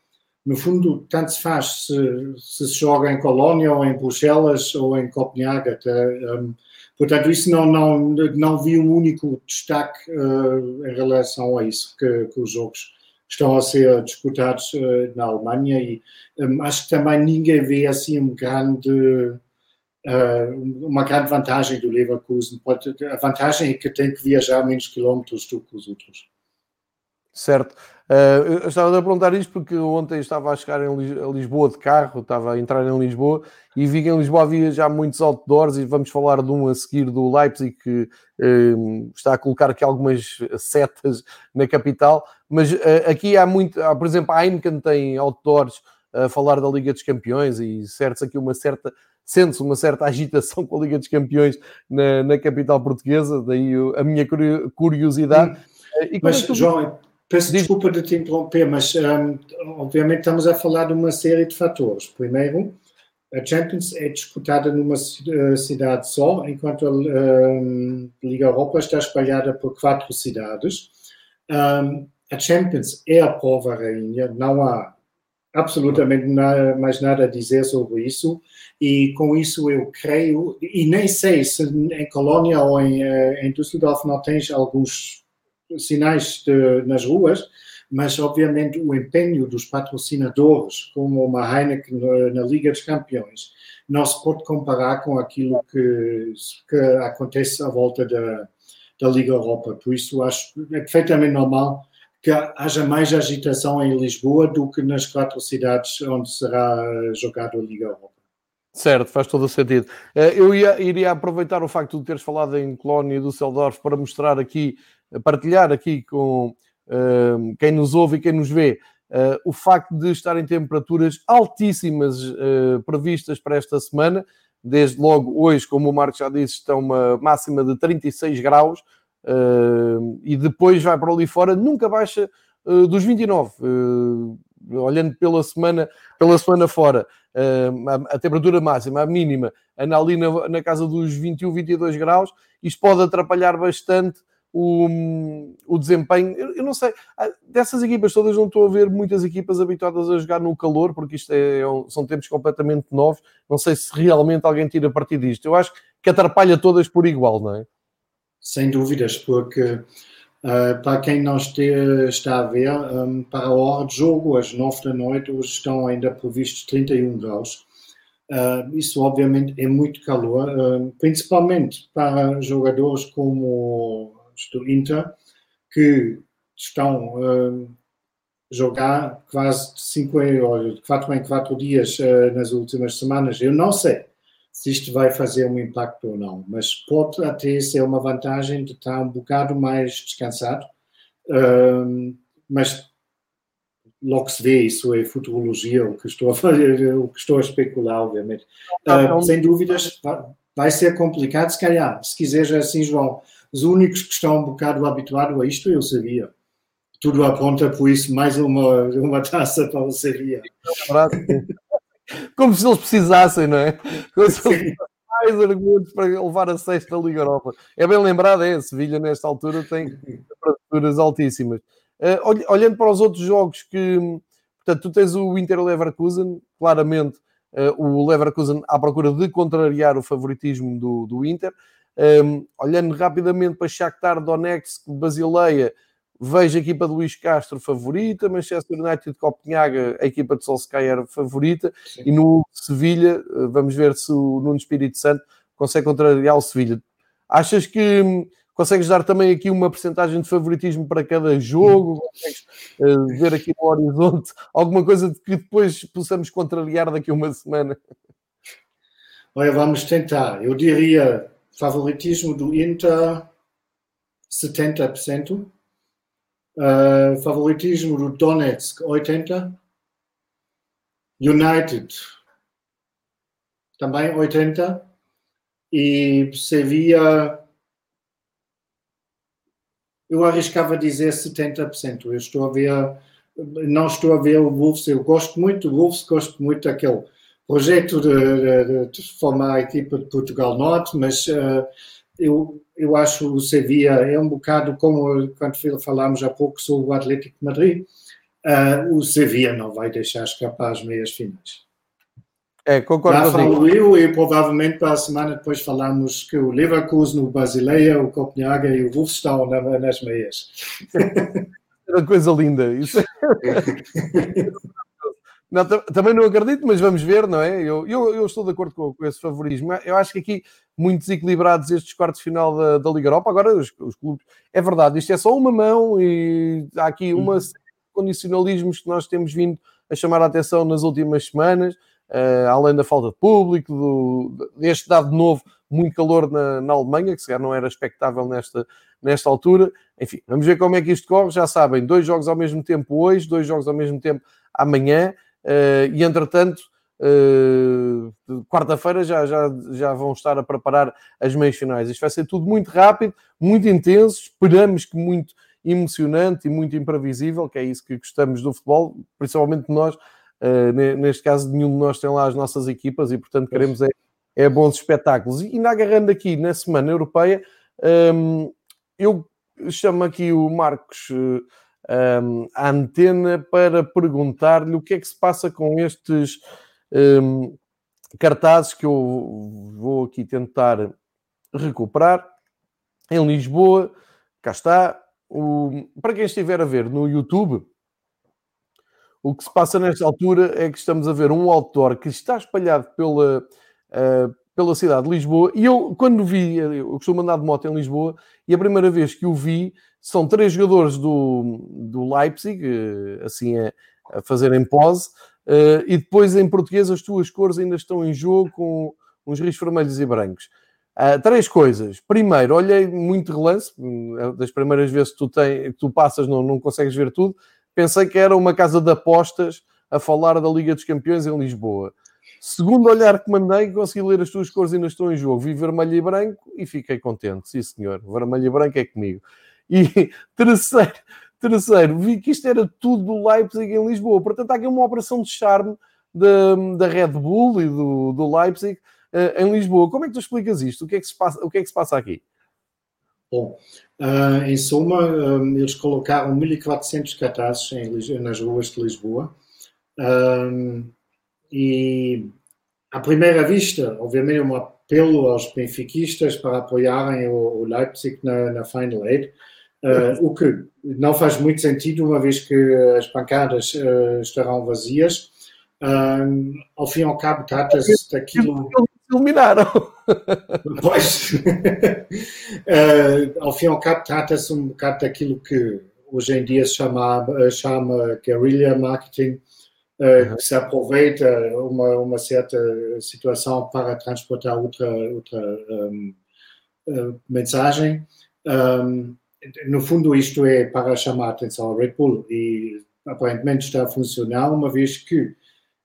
Speaker 2: no fundo, tanto se faz se, se, se joga em Colónia ou em Bruxelas ou em Copenhague. Um, portanto, isso não, não, não vi um único destaque uh, em relação a isso, que, que os jogos estão a ser disputados uh, na Alemanha e um, acho que também ninguém vê assim um grande, uh, uma grande vantagem do Leverkusen. A vantagem é que tem que viajar menos quilómetros do que os outros.
Speaker 1: Certo. Uh, eu estava a perguntar isto porque ontem estava a chegar em Lisboa de carro, estava a entrar em Lisboa e vi que em Lisboa havia já muitos outdoors e vamos falar de um a seguir do Leipzig que uh, está a colocar aqui algumas setas na capital, mas uh, aqui há muito, há, por exemplo, a Heineken tem outdoors a falar da Liga dos Campeões e certo aqui uma certa sente-se uma certa agitação com a Liga dos Campeões na, na capital portuguesa, daí a minha curiosidade.
Speaker 2: E mas, tu... João, Peço desculpa de te interromper, mas um, obviamente estamos a falar de uma série de fatores. Primeiro, a Champions é disputada numa eh, cidade só, enquanto a um, Liga Europa está espalhada por quatro cidades. Um, a Champions é a prova rainha, não há absolutamente nada, mais nada a dizer sobre isso, e com isso eu creio, e nem sei se em Colônia ou em, eh, em Düsseldorf não tens alguns sinais de, nas ruas, mas obviamente o empenho dos patrocinadores, como uma Heineken na Liga dos Campeões, não se pode comparar com aquilo que, que acontece à volta da, da Liga Europa. Por isso, acho é perfeitamente normal que haja mais agitação em Lisboa do que nas quatro cidades onde será jogada a Liga Europa.
Speaker 1: Certo, faz todo o sentido. Eh, eu ia, iria aproveitar o facto de teres falado em Colónia e Düsseldorf para mostrar aqui, partilhar aqui com uh, quem nos ouve e quem nos vê uh, o facto de estarem temperaturas altíssimas uh, previstas para esta semana. Desde logo hoje, como o Marco já disse, está uma máxima de 36 graus e depois vai para ali fora, nunca baixa dos 29 olhando pela semana, pela semana fora, a, temperatura máxima, a mínima, anda ali na, na, casa dos 21, 22 graus, isto pode atrapalhar bastante o, o desempenho. Eu, eu, não sei, ah, dessas equipas todas não estou a ver muitas equipas habituadas a jogar no calor, porque isto é, é são tempos completamente novos. Não sei se realmente alguém tira partido disto. Eu acho que atrapalha todas por igual, não é?
Speaker 2: Sem dúvidas, porque Uh, para quem não este, está a ver, um, para a hora de jogo, às 9 da noite, hoje estão ainda previstos 31 graus. Uh, isso, obviamente, é muito calor, uh, principalmente para jogadores como do Inter, que estão a jogar quase 5 de 4 em 4 dias nas últimas semanas. Eu não sei se isto vai fazer um impacto ou não, mas pode até ser uma vantagem de estar um bocado mais descansado, um, mas logo se vê, isso é futurologia, o que estou a fazer, o que estou a especular, obviamente. Uh, sem dúvidas, vai ser complicado, se calhar, se quiseres assim, João, os únicos que estão um bocado habituados a isto, eu sabia. Tudo aponta por isso, mais uma, uma taça para o Sevilla.
Speaker 1: Como se eles precisassem, não é? Como se eles mais argumentos para levar a sexta Liga Europa. É bem lembrado, é, Sevilha nesta altura tem temperaturas altíssimas. Uh, olhando para os outros jogos que, portanto, tu tens o Inter Leverkusen, claramente uh, o Leverkusen à procura de contrariar o favoritismo do, do Inter. Um, ehm, olhando rapidamente para Shakhtar Donetsk, Basileia, Vejo a equipa de Luís Castro favorita, Manchester United de Copenhaga, a equipa de Solskjaer favorita, Sim. e no Sevilha, eh, vamos ver se o Nuno Espírito Santo consegue contrariar o Sevilha. Achas que hum, consegues dar também aqui uma percentagem de favoritismo para cada jogo? Consegues uh, ver aqui no horizonte alguma coisa de que depois possamos contrariar daqui a uma semana?
Speaker 2: Olha, vamos tentar. Eu diria favoritismo do Inter 70%. Uh, favoritismo do Donetsk 80. United também 80. E Sevilla eu arriscava dizer 70%. Eu estou a ver, não estou a ver o Wolves, eu gosto muito do Wolves, gosto muito daquele projeto de, de, de formar a equipa de Portugal Norte, mas uh, eu, eu acho o Sevilla é um bocado como quando falámos há pouco sobre o Atlético de Madrid, uh, o Sevilla não vai deixar escapar as meias finais.
Speaker 1: É, concordo
Speaker 2: Já falo eu e provavelmente para a semana depois falamos que o Leverkusen, o Basileia, o Copenhague e o Wolf estão nas meias.
Speaker 1: É uma coisa linda. Isso. Não, também não acredito, mas vamos ver, não é? Eu, eu, eu estou de acordo com, com, esse favoritismo. Eu acho que aqui, muito desequilibrados estes quartos de final da, da Liga Europa. Agora, os, os, clubes, é verdade, isto é só uma mão e há aqui uma uhum. condicionalismos que nós temos vindo a chamar a atenção nas últimas semanas, uh, além da falta de público, do, deste dado novo, muito calor na, na Alemanha, que se calhar não era expectável nesta, nesta altura. Enfim, vamos ver como é que isto corre. Já sabem, dois jogos ao mesmo tempo hoje, dois jogos ao mesmo tempo amanhã. Uh, e entretanto, uh, quarta-feira já, já, já vão estar a preparar as meias finais. Isto vai ser tudo muito rápido, muito intenso, esperamos que muito emocionante e muito imprevisível, que é isso que gostamos do futebol, principalmente nós. Uh, neste caso, nenhum de nós tem lá as nossas equipas e, portanto, queremos é, é bons espetáculos. E, na agarrando aqui na Semana Europeia, eu chamo aqui o Marcos um, a antena para perguntar-lhe o que é que se passa com estes um, cartazes que eu vou aqui tentar recuperar. Em Lisboa, cá está. O, para quem estiver a ver no YouTube, O que se passa nesta altura é que estamos a ver um outdoor que está espalhado pela, uh, pela cidade de Lisboa. E eu, quando vi, eu costumo andar de moto em Lisboa, e a primeira vez que o vi, são três jogadores do, do Leipzig, uh, assim a, a fazerem pose, uh, e depois em português as tuas cores ainda estão em jogo com uns riscos vermelhos e brancos. Uh, três coisas. Primeiro, olhei muito relance, das primeiras vezes que tu, tem, que tu passas não, não consegues ver tudo. Pensei que era uma casa de apostas a falar da Liga dos Campeões em Lisboa. Segundo olhar que mandei, consegui ler as tuas cores e ainda estou em jogo. Vi vermelho e branco e fiquei contente. Sim, senhor. Vermelho e branco é comigo. E terceiro, terceiro vi que isto era tudo do Leipzig em Lisboa. Portanto, há aqui uma operação de charme da, da Red Bull e do, do Leipzig uh, em Lisboa. Como é que tu explicas isto? O que é que se passa, o que é que se passa aqui?
Speaker 2: Bom, uh, em suma, um, eles colocaram 1.400 cartazes em, nas ruas de Lisboa. E, à primeira vista, obviamente, é um apelo aos benfiquistas para apoiarem o, o Leipzig na, na Final Eight. Uh, o que não faz muito sentido, uma vez que as bancadas uh, estarão vazias. Uh, ao fim e ao cabo, trata-se daquilo
Speaker 1: iluminaram.
Speaker 2: Pois, ao fim e ao cabo, trata-se um bocado daquilo que hoje em dia se chama, chama guerrilla marketing, uhum. que se aproveita uma, uma certa situação para transportar outra, outra um, eh, mensagem. Um, no fundo, isto é para chamar a atenção ao Red Bull e aparentemente está a funcionar, uma vez que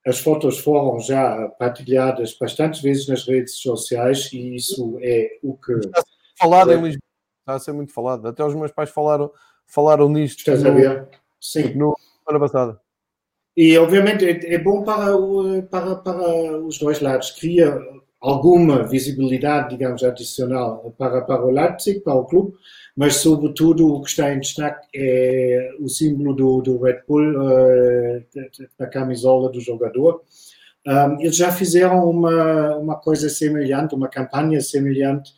Speaker 2: as fotos foram já partilhadas bastantes vezes nas redes sociais e isso é o que. Está a ser
Speaker 1: falado em Lisboa, está a ser muito falado. Até os meus pais falaram, falaram nisto.
Speaker 2: Estás no, a ver? Sim.
Speaker 1: No semana passada.
Speaker 2: E obviamente é, é bom para, o, para, para os dois lados. Cria alguma visibilidade, digamos, adicional para, para o Leipzig, para o clube, mas sobretudo o que está em destaque é o símbolo do, do Red Bull uh, camisola do jogador. Um, eles já fizeram uma, uma coisa semelhante, uma campanha semelhante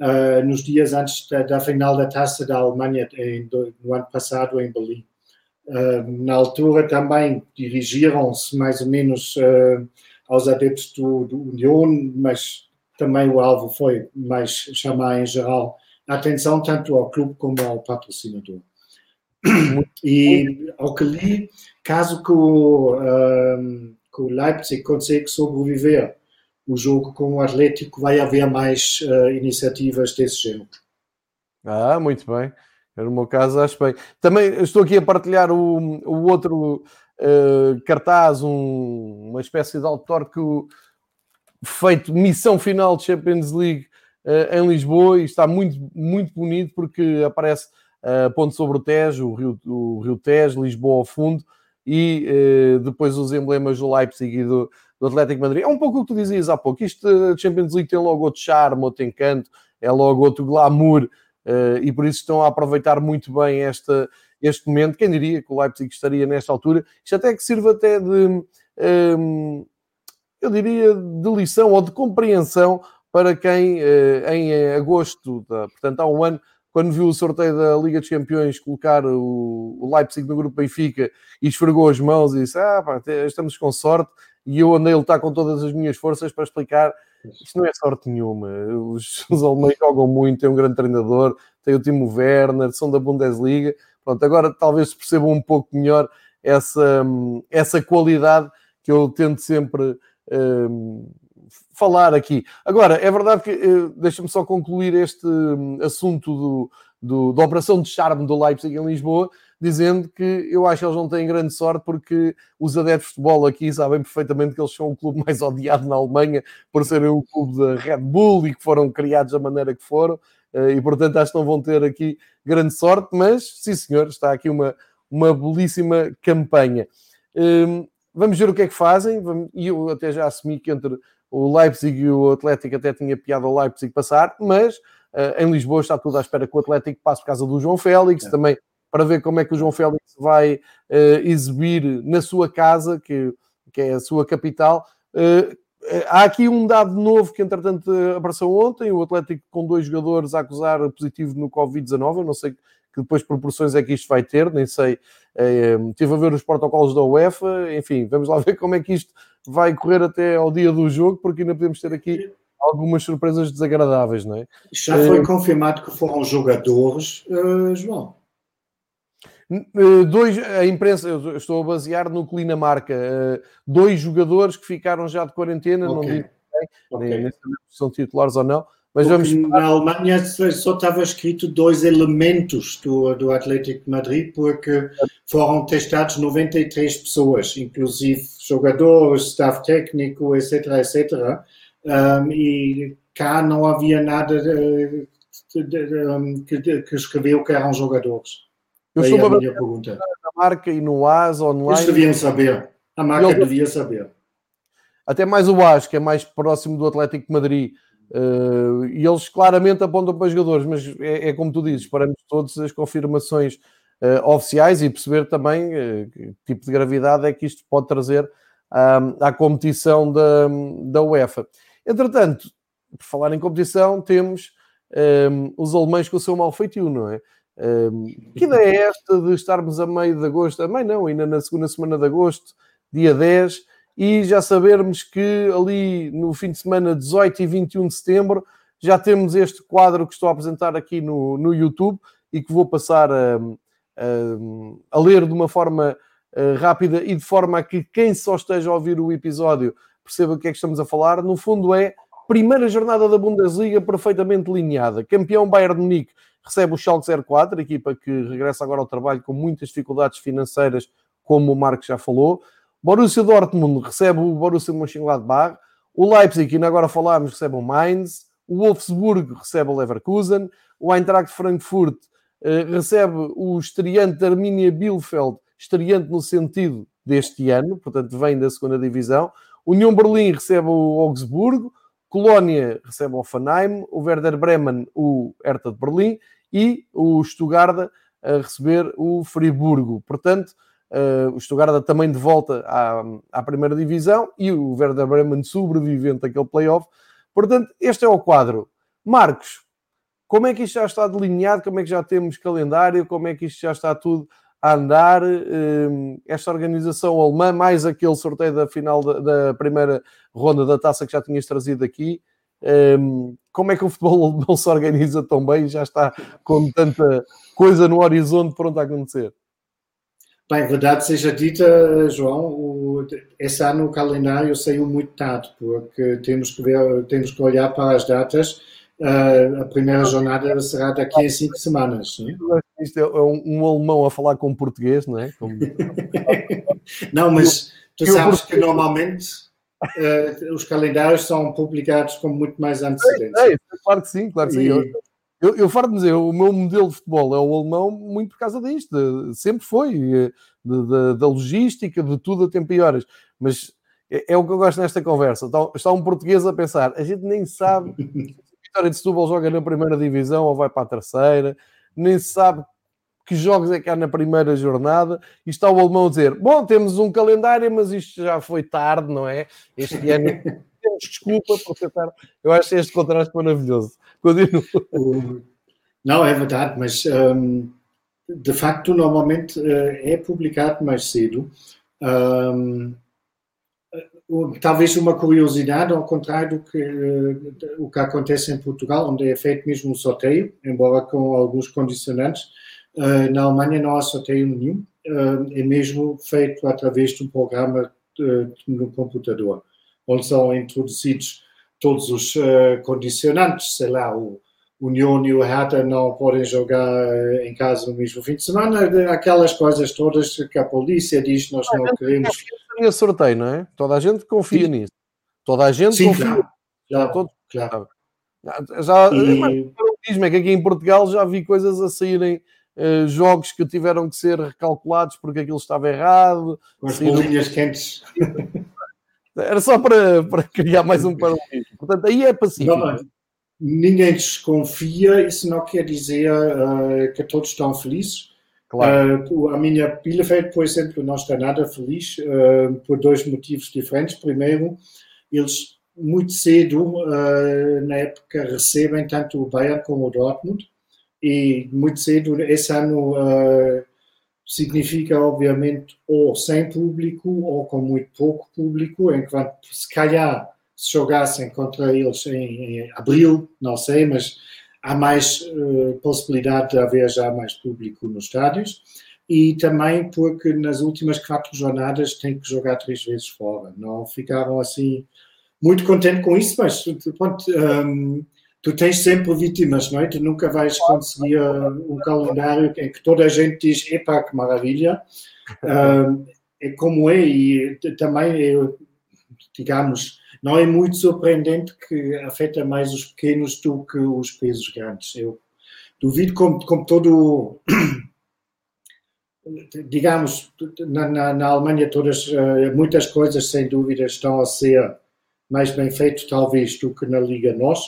Speaker 2: uh, nos dias antes da, da, final da Taça da Alemanha em, do, no ano passado em Berlim. Uh, na altura também dirigiram-se mais ou menos aos adeptos do, do União, mas também o alvo foi mais chamar em geral atenção tanto ao clube como ao patrocinador. E ao que li, caso que o, um, que o Leipzig consiga sobreviver o jogo com o Atlético, vai haver mais uh, iniciativas desse género.
Speaker 1: Ah, muito bem. No meu caso, acho bem. Também estou aqui a partilhar o, o outro uh, cartaz, um, uma espécie de autor que feito missão final de Champions League uh, em Lisboa e está muito, muito bonito porque aparece uh, ponto sobre o Tejo, o Rio, o Rio Tejo, Lisboa ao fundo e uh, depois os emblemas do Leipzig e do, do Atlético Madrid. É um pouco o que tu dizias há pouco. Isto da Champions League tem logo outro charme, outro encanto, é logo outro glamour e por isso estão a aproveitar muito bem esta, este momento. Quem diria que o Leipzig estaria nesta altura? Isto até que sirva até de, ehm, eu diria, de lição ou de compreensão para quem uh, em agosto, portanto há um ano, quando viu o sorteio da Liga dos Campeões colocar o, o Leipzig no grupo Benfica e esfregou as mãos e disse: Ah, pá, estamos com sorte. E eu andei a lutar com todas as minhas forças para explicar isto não é sorte nenhuma. Os, os alemães jogam muito, tem um grande treinador, tem o Timo Werner, são da Bundesliga. Pronto, agora talvez percebam um pouco melhor essa, essa qualidade que eu tento sempre um, falar aqui. Agora, é verdade que, uh, deixa-me só concluir este um, assunto do, do, da operação de charme do Leipzig em Lisboa, dizendo que eu acho que eles não têm grande sorte porque os adeptos de futebol aqui sabem perfeitamente que eles são o clube mais odiado na Alemanha por serem o clube da Red Bull e que foram criados da maneira que foram eh, e portanto acho que não vão ter aqui grande sorte, mas sim senhor, está aqui uma, uma belíssima campanha. Hum, vamos ver o que é que fazem e eu até já assumi que entre o Leipzig e o Atlético até tinha piada ao Leipzig passar, mas uh, em Lisboa está tudo à espera que o Atlético passe por causa do João Félix, é. também para ver como é que o João Félix vai uh, exibir na sua casa, que, que é a sua capital. Uh, há aqui um dado novo que, entretanto, apareceu ontem: o Atlético com dois jogadores a acusar positivo no Covid-19. Eu não sei que depois proporções é que isto vai ter, nem sei. Estive a ver os protocolos da UEFA, enfim, vamos lá ver como é que isto vai correr até ao dia do jogo, porque ainda podemos ter aqui algumas surpresas desagradáveis, não é?
Speaker 2: Já foi confirmado que foram jogadores, uh, João.
Speaker 1: Dois, a imprensa, eu estou a basear no Clinamarca, dois jogadores que ficaram já de quarentena, okay. não digo okay. nem, se são titulares ou não,
Speaker 2: mas vamos... Na Alemanha só estava escrito dois elementos do, do Atlético de Madrid, porque foram testados 93 pessoas, inclusive jogadores, staff técnico, etc, etc. Um, e cá não havia nada de, de, de, que, que escreveu que eram jogadores.
Speaker 1: Eu sou uma minha pergunta. Na marca e no AS online.
Speaker 2: Eles deviam saber. A marca devia saber.
Speaker 1: Até mais o AS, que é mais próximo do Atlético de Madrid. Uh, e eles claramente apontam para os jogadores, mas é, é como tu dizes, esperamos todos as confirmações uh, oficiais e perceber também uh, que tipo de gravidade é que isto pode trazer à competição da, da UEFA. Entretanto, por falar em competição, temos os alemães com o seu mal feitio, não é? Um, que ideia é esta de estarmos a meio de agosto? Meio não, ainda na segunda semana de agosto, dia 10, e já sabermos que ali no fim de semana 18 e 21 de setembro já temos este quadro que estou a apresentar aqui no, no YouTube e que vou passar a, a, a ler de uma forma uh, rápida e de forma a que quem só esteja a ouvir o episódio perceba o que é que estamos a falar. No fundo é primeira jornada da Bundesliga perfeitamente lineada. Campeão Bayern de Munique recebe o Schalke 04, equipa que regressa agora ao trabalho com muitas dificuldades financeiras, como o Marco já falou. Borussia Dortmund recebe o Borussia Mönchengladbach. O Leipzig, ainda agora falámos, recebe o Mainz. O Wolfsburg recebe o Leverkusen. O Eintracht Frankfurt uh, recebe o estreante Arminia Bielefeld, estreante no sentido deste ano, portanto vem da segunda divisão. União Berlim recebe o Augsburgo. Colónia recebe o Offenheim, o Werder Bremen, o Hertha de Berlim e o Stuttgart a receber o Friburgo. Portanto, uh, o Stuttgart também de volta à, à primeira divisão e o Werder Bremen sobrevivente àquele playoff. Portanto, este é o quadro. Marcos, como é que isto já está delineado? Como é que já temos calendário? Como é que isto já está tudo a andar? Uh, esta organização alemã, mais aquele sorteio da final da, primeira ronda da taça que já tinhas trazido aqui. Um, como é que o futebol não se organiza tão bem já está com tanta coisa no horizonte pronto a acontecer?
Speaker 2: Bem, verdade seja dita, João, esse ano o calendário saiu muito tarde, porque temos que, ver, temos que olhar para as datas. Uh, a primeira jornada será daqui a cinco semanas. Não, é?
Speaker 1: Isto é um, um, alemão a falar com português, não é? Como...
Speaker 2: não, mas tu sabes que normalmente uh, os calendários são publicados com muito mais antecedência. É,
Speaker 1: é, claro que sim, claro que sim. E... Eu, eu farto dizer, o meu modelo de futebol é o alemão muito por causa disto, sempre foi, da logística, de tudo a tempo e horas. Mas é, é, o que eu gosto nesta conversa. Está, está um português a pensar, a gente nem sabe se a Vitória de Setúbal joga na primeira divisão ou vai para a terceira, nem sabe que jogos é que há na primeira jornada, e está o alemão a dizer: Bom, temos um calendário, mas isto já foi tarde, não é? Este ano temos desculpa por ser tarde. Eu acho este contraste maravilhoso. Continuo.
Speaker 2: Não, é verdade, mas um, de facto, normalmente uh, é publicado mais cedo. Um, talvez uma curiosidade, ao contrário do que, uh, o que acontece em Portugal, onde é feito mesmo um sorteio, embora com alguns condicionantes Uh, na Alemanha não há sorteio nenhum, uh, é mesmo feito através de um programa no computador, onde são introduzidos todos os condicionantes, sei lá, o União e o Hertha não podem jogar em casa no mesmo fim de semana, aquelas coisas todas que a polícia diz nós não queremos.
Speaker 1: Confia sorteio, não é? Toda a gente confia Sim. nisso. Toda a gente
Speaker 2: Sim, confia. Claro, claro, Todo... claro.
Speaker 1: Já, e... é que aqui em Portugal já vi coisas a saírem eh, jogos que tiveram que ser recalculados porque aquilo estava errado.
Speaker 2: Com as bolinhas quentes.
Speaker 1: Era só para, para criar mais um paralelismo. Portanto, aí é pacífico. Não,
Speaker 2: ninguém desconfia, isso não quer dizer uh, que todos estão felizes. Claro. Uh, a minha Bielefeld, por exemplo, não está nada feliz uh, por dois motivos diferentes. Primeiro, eles muito cedo, na época, recebem tanto o Bayern como o Dortmund e muito cedo, esse ano uh, significa, obviamente, ou sem público ou com muito pouco público, enquanto se calhar se jogassem contra eles em, em abril, não sei, mas há mais uh, possibilidade de haver já mais público nos estádios e também porque nas últimas quatro jornadas tem que jogar três vezes fora. Não ficaram assim muito contentes com isso, mas pronto, um, tu tens sempre vítimas, não é? Tu nunca vais conseguir um calendário em que toda a gente diz, epá, que maravilha. Um, é como é, e também, é, digamos, não é muito surpreendente que afeta mais os pequenos do que os pesos grandes. Eu duvido como, como todo digamos, na, na, na, Alemanha todas, eh, muitas coisas sem dúvida estão a ser mais bem feitas talvez do que na Liga Nós,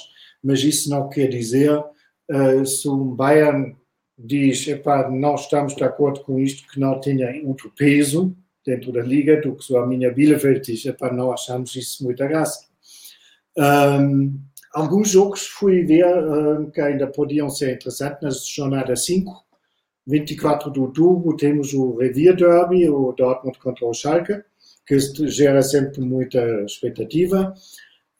Speaker 2: mas isso não quer dizer uh, se um Bayern diz, epá, não estamos de acordo com isto, que não tenha outro peso dentro da Liga do que a minha Bielefeld epá, não achamos isso muita graça. Um, alguns jogos fui ver um, que ainda podiam ser interessantes na jornada 5, 24 de outubro temos o Revier Derby, o Dortmund contra o Schalke, que gera sempre muita expectativa.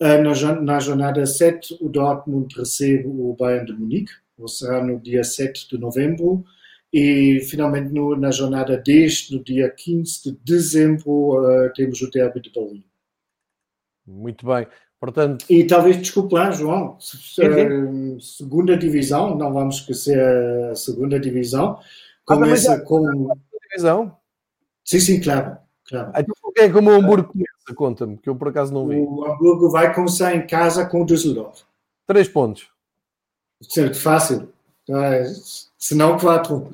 Speaker 2: Ah, na jornada 7, o Dortmund recebe o Bayern de Munique, ou será no dia 7 de novembro. E, finalmente, no, na jornada 10, no dia 15 de dezembro, uh, temos o Derby de Berlim.
Speaker 1: Muito bem. Portanto...
Speaker 2: E talvez, desculpe lá, João, uh, segunda divisão, não vamos esquecer a segunda divisão, ah, começa ah, com...
Speaker 1: Divisão?
Speaker 2: Sim, sim, claro. claro.
Speaker 1: Então, é como o Hamburgo começa, conta-me, que eu por acaso não vi.
Speaker 2: O Hamburgo vai começar em casa com o Düsseldorf.
Speaker 1: Três pontos.
Speaker 2: Certo, fácil. Se não, quatro.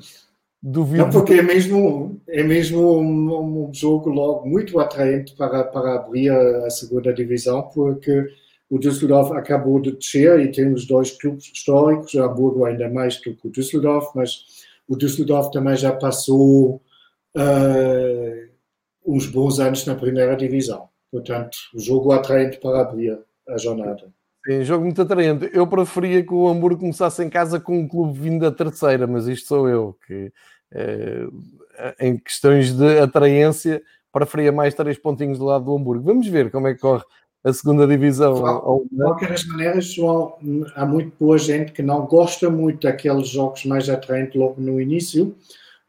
Speaker 2: Duvido. Não, porque é mesmo, é mesmo um, um, jogo logo muito atraente para, para abrir a segunda divisão, porque o Düsseldorf acabou de descer e temos dois clubes históricos, o Hamburgo ainda mais do que o Düsseldorf, mas o Düsseldorf também já passou uh, uns bons anos na primeira divisão. Portanto, o jogo atraente para abrir a jornada.
Speaker 1: Sim, jogo muito atraente. Eu preferia que o Hamburgo começasse em casa com um clube vindo da terceira, mas isto sou eu, que eh, em questões de atraência preferia mais três pontinhos do lado do Hamburgo. Vamos ver como é que corre a segunda divisão.
Speaker 2: De qualquer maneira, João, há muito boa gente que não gosta muito daqueles jogos mais atraentes logo no início,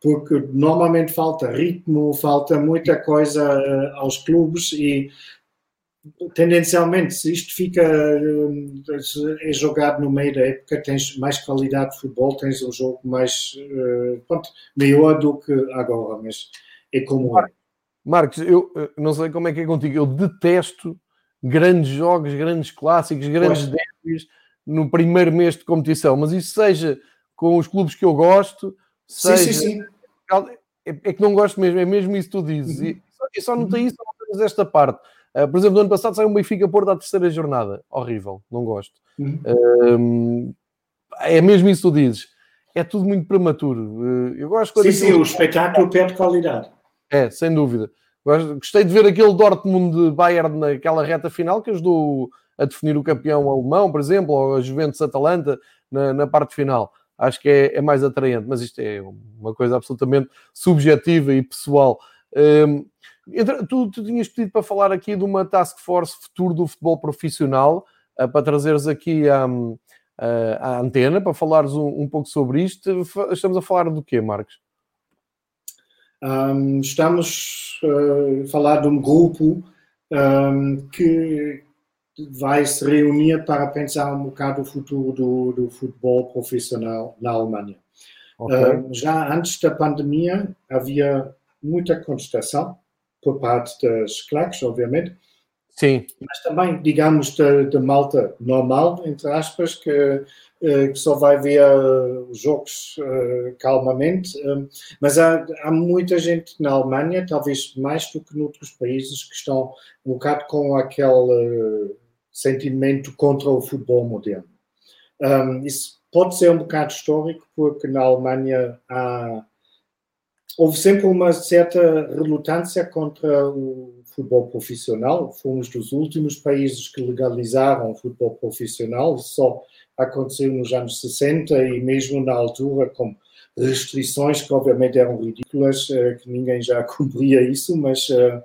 Speaker 2: porque normalmente falta ritmo, falta muita coisa uh, aos clubes e tendencialmente, se isto fica é jogado no meio da época, tens mais qualidade de futebol, tens um jogo mais uh, pronto, maior do que agora, mas é como é.
Speaker 1: Marcos, eu eh, não sei como é que é contigo, eu detesto grandes jogos, grandes clássicos, grandes derbys no primeiro mês de competição, mas isso seja com os clubes que eu gosto, seja... Sim, sim, sim. É, é que não gosto mesmo, é mesmo isso que tu dizes. Uhum. E só, e só notei isso, não esta parte Uh, por exemplo, no ano passado saiu um Benfica Porto à terceira jornada. Horrível, não gosto. Uhum. Uh, é mesmo isso que tu dizes. É tudo muito prematuro. Uh, eu gosto
Speaker 2: sim, sim, o espetáculo perde qualidade.
Speaker 1: É, sem dúvida. Gostei de ver aquele Dortmund de Bayern naquela reta final que ajudou a definir o campeão alemão, por exemplo, ou a Juventus Atalanta na, na parte final. Acho que é, é, mais atraente, mas isto é uma coisa absolutamente subjetiva e pessoal. Um, Tu, tu tinhas pedido para falar aqui de uma task force futuro do futebol profissional, uh, para trazeres aqui a, a, a, antena, para falares um, um, pouco sobre isto. Estamos a falar do quê, Marcos?
Speaker 2: Um, estamos uh, a falar de um grupo um, que vai se reunir para pensar um bocado o futuro do, do futebol profissional na Alemanha. Okay. já antes da pandemia havia muita contestação por parte das claques, obviamente.
Speaker 1: Sim.
Speaker 2: Mas também, digamos, da malta normal, entre aspas, que, eh, que só vai ver os jogos uh, calmamente. mas há, há, muita gente na Alemanha, talvez mais do que noutros países, que estão um bocado com aquele sentimento contra o futebol moderno. Um, isso pode ser um bocado histórico, porque na Alemanha há houve sempre uma certa relutância contra o futebol profissional. Fomos dos últimos países que legalizaram o futebol profissional, só aconteceu nos anos 60 e mesmo na altura com restrições que obviamente eram ridículas, eh, que ninguém já cumpria isso, mas uh,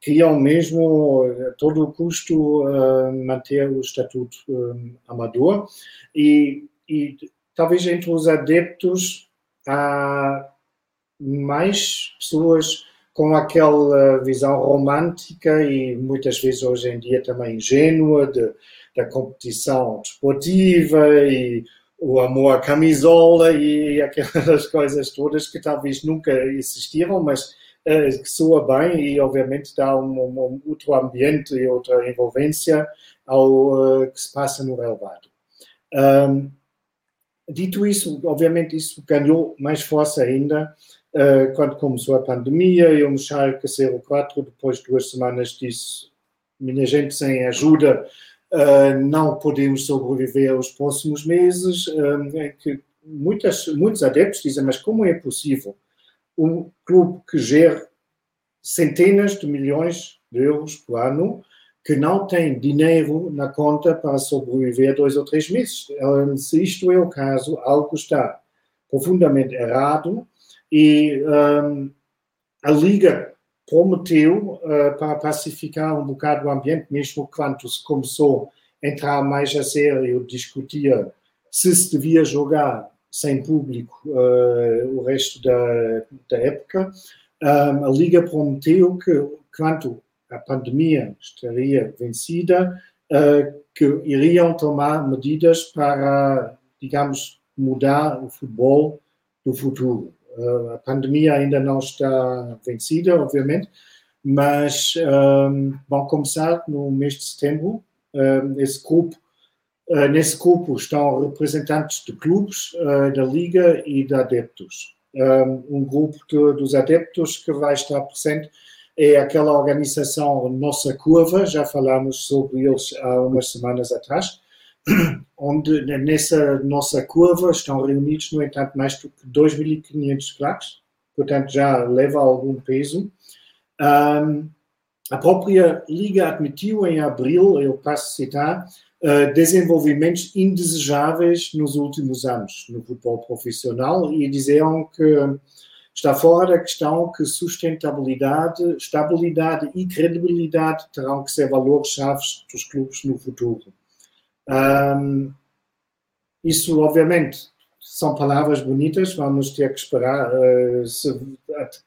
Speaker 2: queriam mesmo a todo custo manter o estatuto amador e, e talvez entre os adeptos há mais pessoas com aquela visão romântica e muitas vezes hoje em dia também ingênua de, da competição desportiva e o amor à camisola e aquelas coisas todas que talvez nunca existiram, mas uh, que soa bem e obviamente dá um, um, outro ambiente e outra envolvência ao uh, que se passa no relevado. Um, dito isso, obviamente isso ganhou mais força ainda uh, quando começou a pandemia e o Schalke 04, depois de duas semanas disse, minha gente sem ajuda uh, não podemos sobreviver aos próximos meses, uh, é que muitas, muitos adeptos dizem, mas como é possível um clube que gera centenas de milhões de euros por ano que não tem dinheiro na conta para sobreviver dois ou três meses. Se isto é o caso, algo está profundamente errado e um, a Liga prometeu uh, para pacificar um bocado o ambiente, mesmo quando se começou a entrar mais a sério, discutia se se devia jogar sem público uh, o resto da, da época. Um, a Liga prometeu que, quando a pandemia estaria vencida, uh, que iriam tomar medidas para, digamos, mudar o futebol do futuro. Uh, a pandemia ainda não está vencida, obviamente, mas um, vão começar no mês de setembro. Um, esse grupo, uh, nesse grupo estão representantes de clubes, uh, da liga e de adeptos. Um, um grupo de, dos adeptos que vai estar presente é aquela organização Nossa Curva, já falámos sobre eles há umas semanas atrás, onde nessa nossa curva estão reunidos, no entanto, mais do que 2.500 claques, portanto já leva algum peso. Um, a própria Liga admitiu em abril, eu passo a citar, uh, desenvolvimentos indesejáveis nos últimos anos no futebol profissional e diziam que está fora da questão que sustentabilidade, estabilidade e credibilidade terão que ser valores-chave dos clubes no futuro. Um, isso, obviamente, são palavras bonitas, vamos ter que esperar uh, se,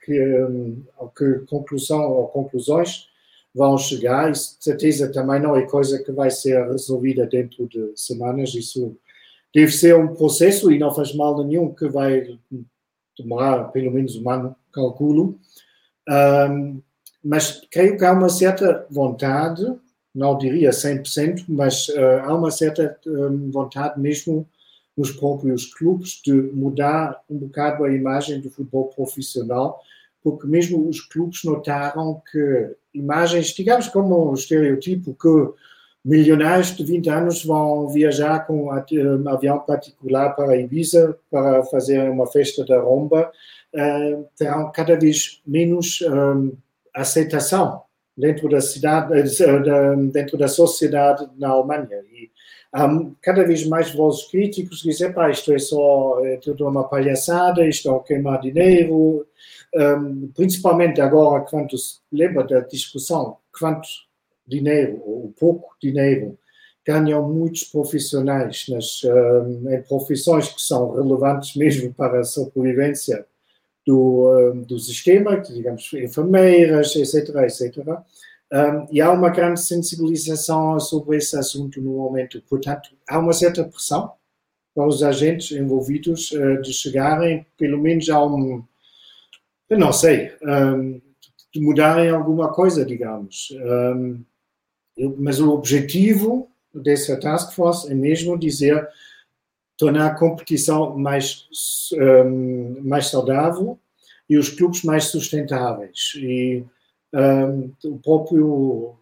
Speaker 2: que, um, que conclusão ou conclusões vão chegar. De certeza, também não é coisa que vai ser resolvida dentro de semanas. Isso deve ser um processo e não faz mal nenhum que vai demorar pelo menos um ano, calculo. Um, mas creio que há uma certa vontade não diria 100%, mas uh, há uma certa um, vontade mesmo nos próprios clubes de mudar um bocado a imagem do futebol profissional, porque mesmo os clubes notaram que imagens, digamos como um estereotipo que milionários de 20 anos vão viajar com um avião particular para Ibiza para fazer uma festa da romba, uh, terão cada vez menos um, aceitação dentro da cidade, eh, dentro da sociedade na Alemanha. E há cada vez mais vozes críticos dizem, pá, isto é só é tudo uma palhaçada, isto é um queimar dinheiro, um, principalmente agora quando se lembra da discussão quanto dinheiro, ou pouco dinheiro, ganham muitos profissionais nas, um, em profissões que são relevantes mesmo para a sobrevivência do, do sistema, digamos, enfermeiras, etc, etc. Um, e há uma grande sensibilização sobre esse assunto no momento. Portanto, há uma certa pressão para os agentes envolvidos uh, de chegarem, pelo menos a um, eu não sei, um, de mudarem alguma coisa, digamos. Um, eu, mas o objetivo dessa task force é mesmo dizer tornar a competição mais, um, mais saudável e os clubes mais sustentáveis. E um, o próprio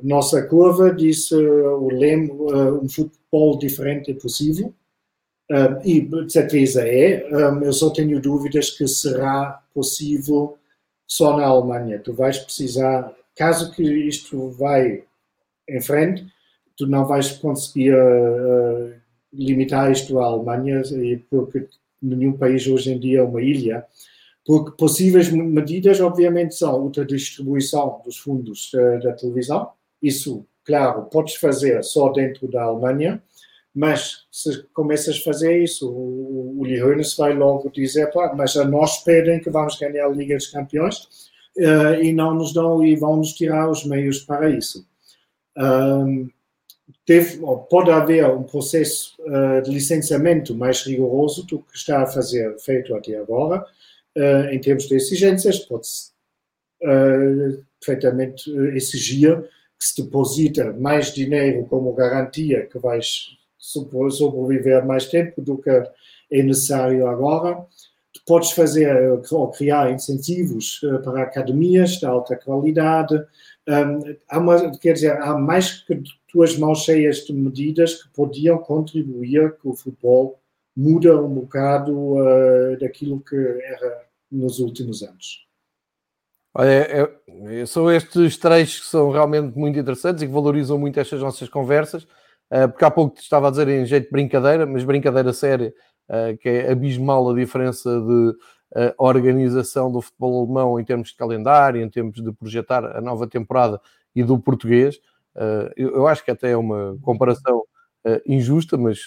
Speaker 2: nossa curva disse o lema uh, um futebol diferente é possível. Um, e certeza é, um, eu só tenho dúvidas que será possível só na Alemanha. Tu vais precisar, caso que isto vai em frente, tu não vais conseguir uh, limitar isto à Alemanha, porque nenhum país hoje em dia é uma ilha, porque possíveis medidas, obviamente, são outra distribuição dos fundos uh, da televisão. Isso, claro, podes fazer só dentro da Alemanha, mas se começas a fazer isso, o Uli Hoeneß vai logo dizer, mas a nós pedem que vamos ganhar a Liga dos Campeões uh, e não nos dão e vão nos tirar os meios para isso. Um, pode haver um processo uh, de licenciamento mais rigoroso do que está a fazer feito até agora, uh, em termos de exigências, pode-se perfeitamente exigir que se deposita mais dinheiro como garantia que vais sobreviver mais tempo do que é necessário agora. Podes fazer ou criar incentivos para academias de alta qualidade. há uma, quer dizer, há mais que tuas mãos cheias de medidas que podiam contribuir que o futebol muda um bocado uh, daquilo que era nos últimos anos.
Speaker 1: Olha, é, é, são estes três que são realmente muito interessantes e que valorizam muito estas nossas conversas. Eh, porque há pouco te estava a dizer em jeito de brincadeira, mas brincadeira séria, eh, que é abismal a diferença de organização do futebol alemão em termos de calendário, em termos de projetar a nova temporada e do português. Eu acho que até é uma comparação injusta, mas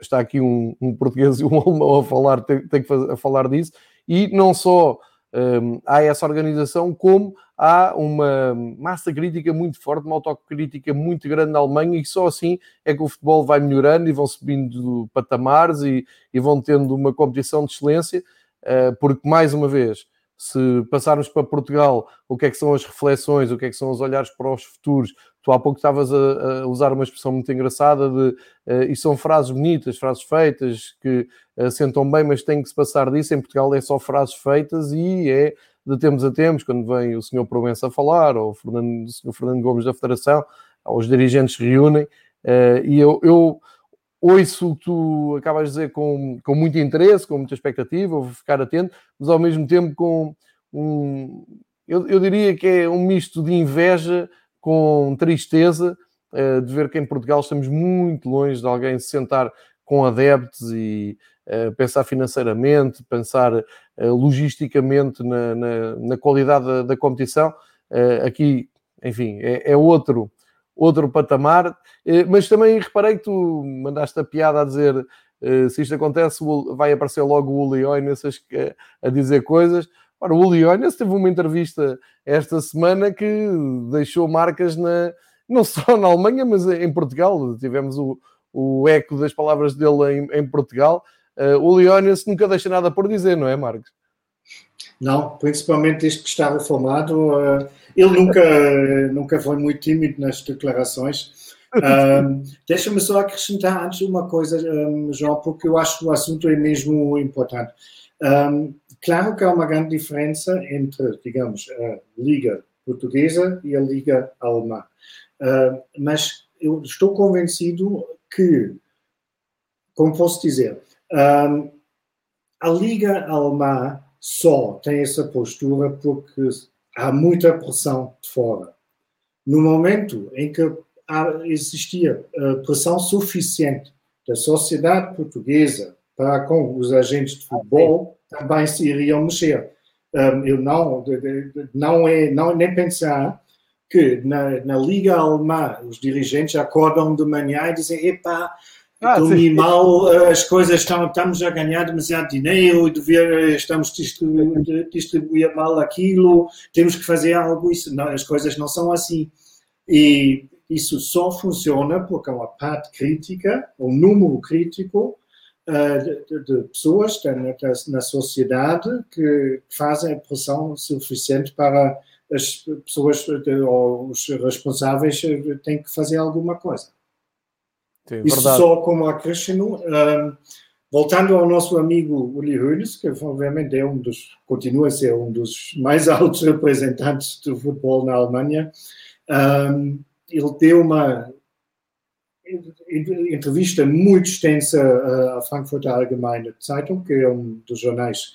Speaker 1: está aqui um, um português e um alemão a falar, tem, tem que fazer, a falar disso, e não só um, há essa organização, como há uma massa crítica muito forte, uma autocrítica muito grande na Alemanha, e só assim é que o futebol vai melhorando e vão subindo patamares e, e vão tendo uma competição de excelência, uh, porque, mais uma vez, se passarmos para Portugal, o que é que são as reflexões, o que é que são os olhares para os futuros. Tu há pouco estavas a, a usar uma expressão muito engraçada de uh, e são frases bonitas, frases feitas que uh, sentam bem, mas tem que se passar disso. Em Portugal é só frases feitas e é de tempos a tempos, quando vem o senhor Provença a falar, ou o, Fernando, o senhor Fernando Gomes da Federação, os dirigentes reúnem, uh, e eu, eu ouço o que tu acabas de dizer com, com muito interesse, com muita expectativa, vou ficar atento, mas ao mesmo tempo com um. Eu, eu diria que é um misto de inveja com tristeza uh, de ver que em Portugal estamos muito longe de alguém se sentar com adeptos e uh, pensar financeiramente, pensar uh, logisticamente na, na, na qualidade da, da competição. aqui, enfim, é, é outro outro patamar. Eh, mas também reparei que tu mandaste a piada a dizer eh, se isto acontece, vai aparecer logo o Uli Hoeneß a dizer coisas. Ora, o Uli Hoeneß teve uma entrevista esta semana que deixou marcas na, não só na Alemanha, mas em Portugal. Tivemos o, o eco das palavras dele em, em Portugal. O Hoeneß nunca deixa nada por dizer, não é, Marcos?
Speaker 2: Não, principalmente isto que estava formado. Uh, ele nunca, nunca foi muito tímido nas declarações. Um, Deixa-me só acrescentar antes uma coisa, um, João, porque eu acho que o assunto é mesmo importante. Um, claro que há uma grande diferença entre, digamos, a Liga Portuguesa e a Liga Alemã. Uh, mas eu estou convencido que, como posso dizer, a Liga Alemã só tem essa postura porque há muita pressão de fora. No momento em que existia eh, pressão suficiente da sociedade portuguesa para com os agentes de futebol, também se iriam mexer. Eu não, não é não nem pensar que na, na Liga Alemã os dirigentes acordam de manhã e dizem: epá, ah, Dormi mal, eh, as coisas estão, estamos a ganhar demasiado dinheiro, dever, estamos a distribuir, distribuir mal aquilo, temos que fazer algo. Isso, não, as coisas não são assim. E isso só funciona porque há uma parte crítica, um número crítico uh, de, de, pessoas na, na sociedade que fazem a pressão suficiente para as pessoas, ou os responsáveis, têm que fazer alguma coisa. Sim, Isso verdade. só como acréscimo. Um, voltando ao nosso amigo Uli Hoeneß, que obviamente é um dos, continua a ser um dos mais altos representantes do futebol na Alemanha, um, ele deu uma entrevista muito extensa à Frankfurter Allgemeine Zeitung, que é um dos jornais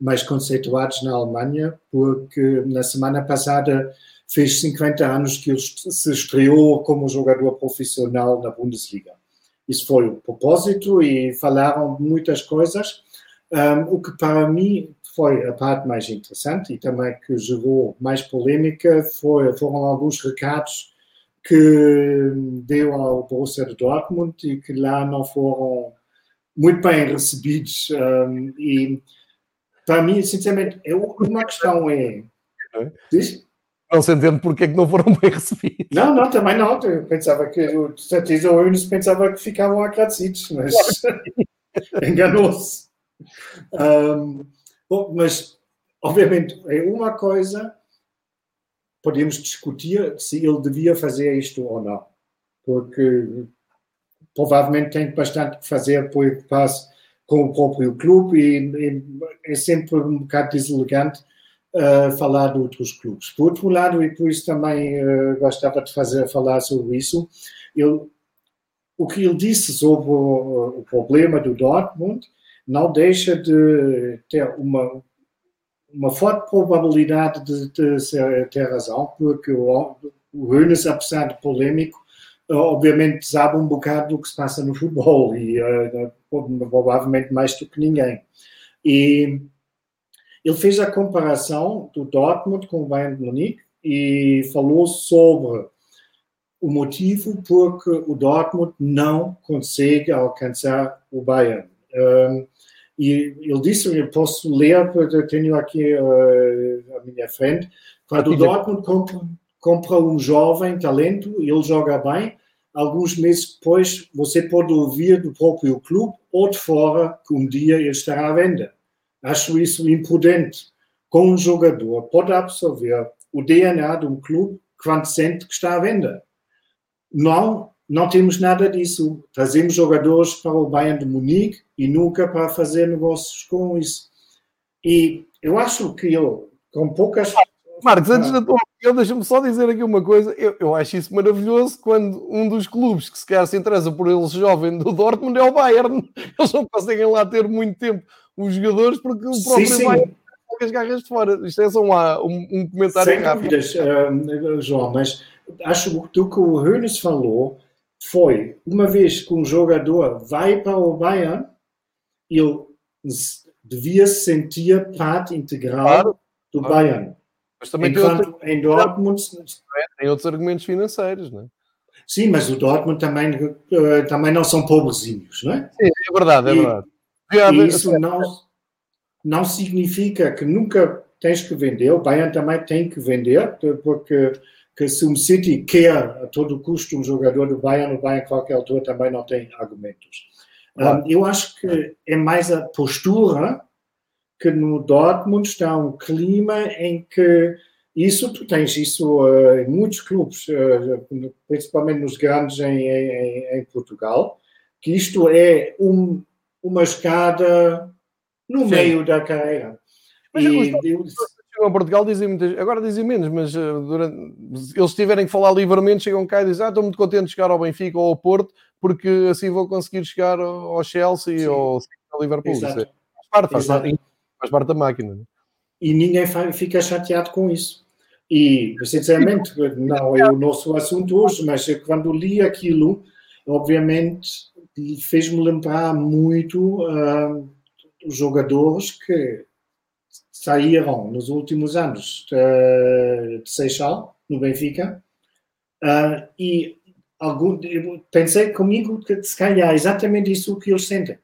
Speaker 2: mais conceituados na Alemanha, porque na semana passada fez 50 anos que ele se estreou como jogador profissional na Bundesliga. Isso foi o propósito e falaram muitas coisas. Um, o que para mim foi a parte mais interessante e também que gerou mais polêmica foi, foram alguns recados que deu ao Borussia de Dortmund e que lá não foram muito bem recebidos. Um, e para mim, sinceramente, é uma questão é.
Speaker 1: Diz? Não se entende porque é que não foram bem recebidos.
Speaker 2: Não, não, também não. Eu pensava que, o certeza, o Eunice pensava que ficavam agradecidos, mas enganou-se. Um, bom, mas, obviamente, é uma coisa podemos discutir se ele devia fazer isto ou não, porque provavelmente tem bastante que fazer por que passe com o próprio clube e, e, é sempre um bocado deselegante falar de outros clubes. Por outro lado, e por isso também uh, gostava de fazer falar sobre isso, ele, o que ele disse sobre o, o problema do Dortmund não deixa de ter uma uma forte probabilidade de, de ser, ter razão, porque o, o apesar de polêmico, obviamente sabe um bocado do que se passa no futebol e uh, provavelmente mais do que ninguém. E ele fez a comparação do Dortmund com o Bayern de Munique e falou sobre o motivo por que o Dortmund não consegue alcançar o Bayern. Um, e ele disse, eu posso ler, porque eu tenho aqui uh, à minha frente, quando o Dortmund compra, compra um jovem talento, ele joga bem, alguns meses depois você pode ouvir do próprio clube ou de fora que um dia ele estará à venda. Acho isso imprudente. Com um jogador pode absorver o DNA de um clube quando sente que está à venda. Não não temos nada disso. Trazemos jogadores para o Bayern de Munique e nunca para fazer negócios com isso. E eu acho que eu, com poucas.
Speaker 1: Marcos, antes da tua opinião, deixa-me só dizer aqui uma coisa. Eu, eu acho isso maravilhoso quando um dos clubes que se calhar se interessa por eles jovem do Dortmund é o Bayern. Eles não conseguem lá ter muito tempo os jogadores porque o próprio sim, sim. Bayern as garras de fora. Isto é só um, um comentário
Speaker 2: Sem rápido. Dúvidas, uh, João, mas acho que o que o Hönes falou foi, uma vez que um jogador vai para o Bayern, ele devia se sentir parte integral claro, do claro. Bayern. Mas também Enquanto tem outro... em Dortmund...
Speaker 1: Tem outros argumentos financeiros, não é?
Speaker 2: Sim, mas o Dortmund também, eh, também não são pobrezinhos, não é?
Speaker 1: Sim, é verdade, é
Speaker 2: e,
Speaker 1: verdade.
Speaker 2: E isso não, não significa que nunca tens que vender, o Bayern também tem que vender, porque que se um City quer a todo custo um jogador do Bayern, o Bayern a qualquer altura também não tem argumentos. Um, eu acho que é mais a postura que no Dortmund está um clima em que isso, tu tens isso uh, em muitos clubes, uh, principalmente nos grandes em, em, em, Portugal, que isto é um, uma escada no Sim. meio da carreira.
Speaker 1: Mas e, chegam a Portugal dizem muitas, agora dizem menos, mas uh, durante, eles tiverem que falar livremente, chegam cá e dizem: Ah, estou muito contente de chegar ao Benfica ou ao Porto, porque assim vou conseguir chegar ao Chelsea Sim. ou ao Liverpool. Isso é, faz, parte, faz, parte, faz parte da máquina. Né?
Speaker 2: E ninguém fica chateado com isso. E, sinceramente, não é o nosso assunto hoje, mas quando li aquilo, obviamente, fez-me lembrar muito uh, os jogadores que saíram nos últimos anos de, de Seixal, no Benfica, uh, e algum, pensei comigo que se calhar é exatamente isso que eles sentem.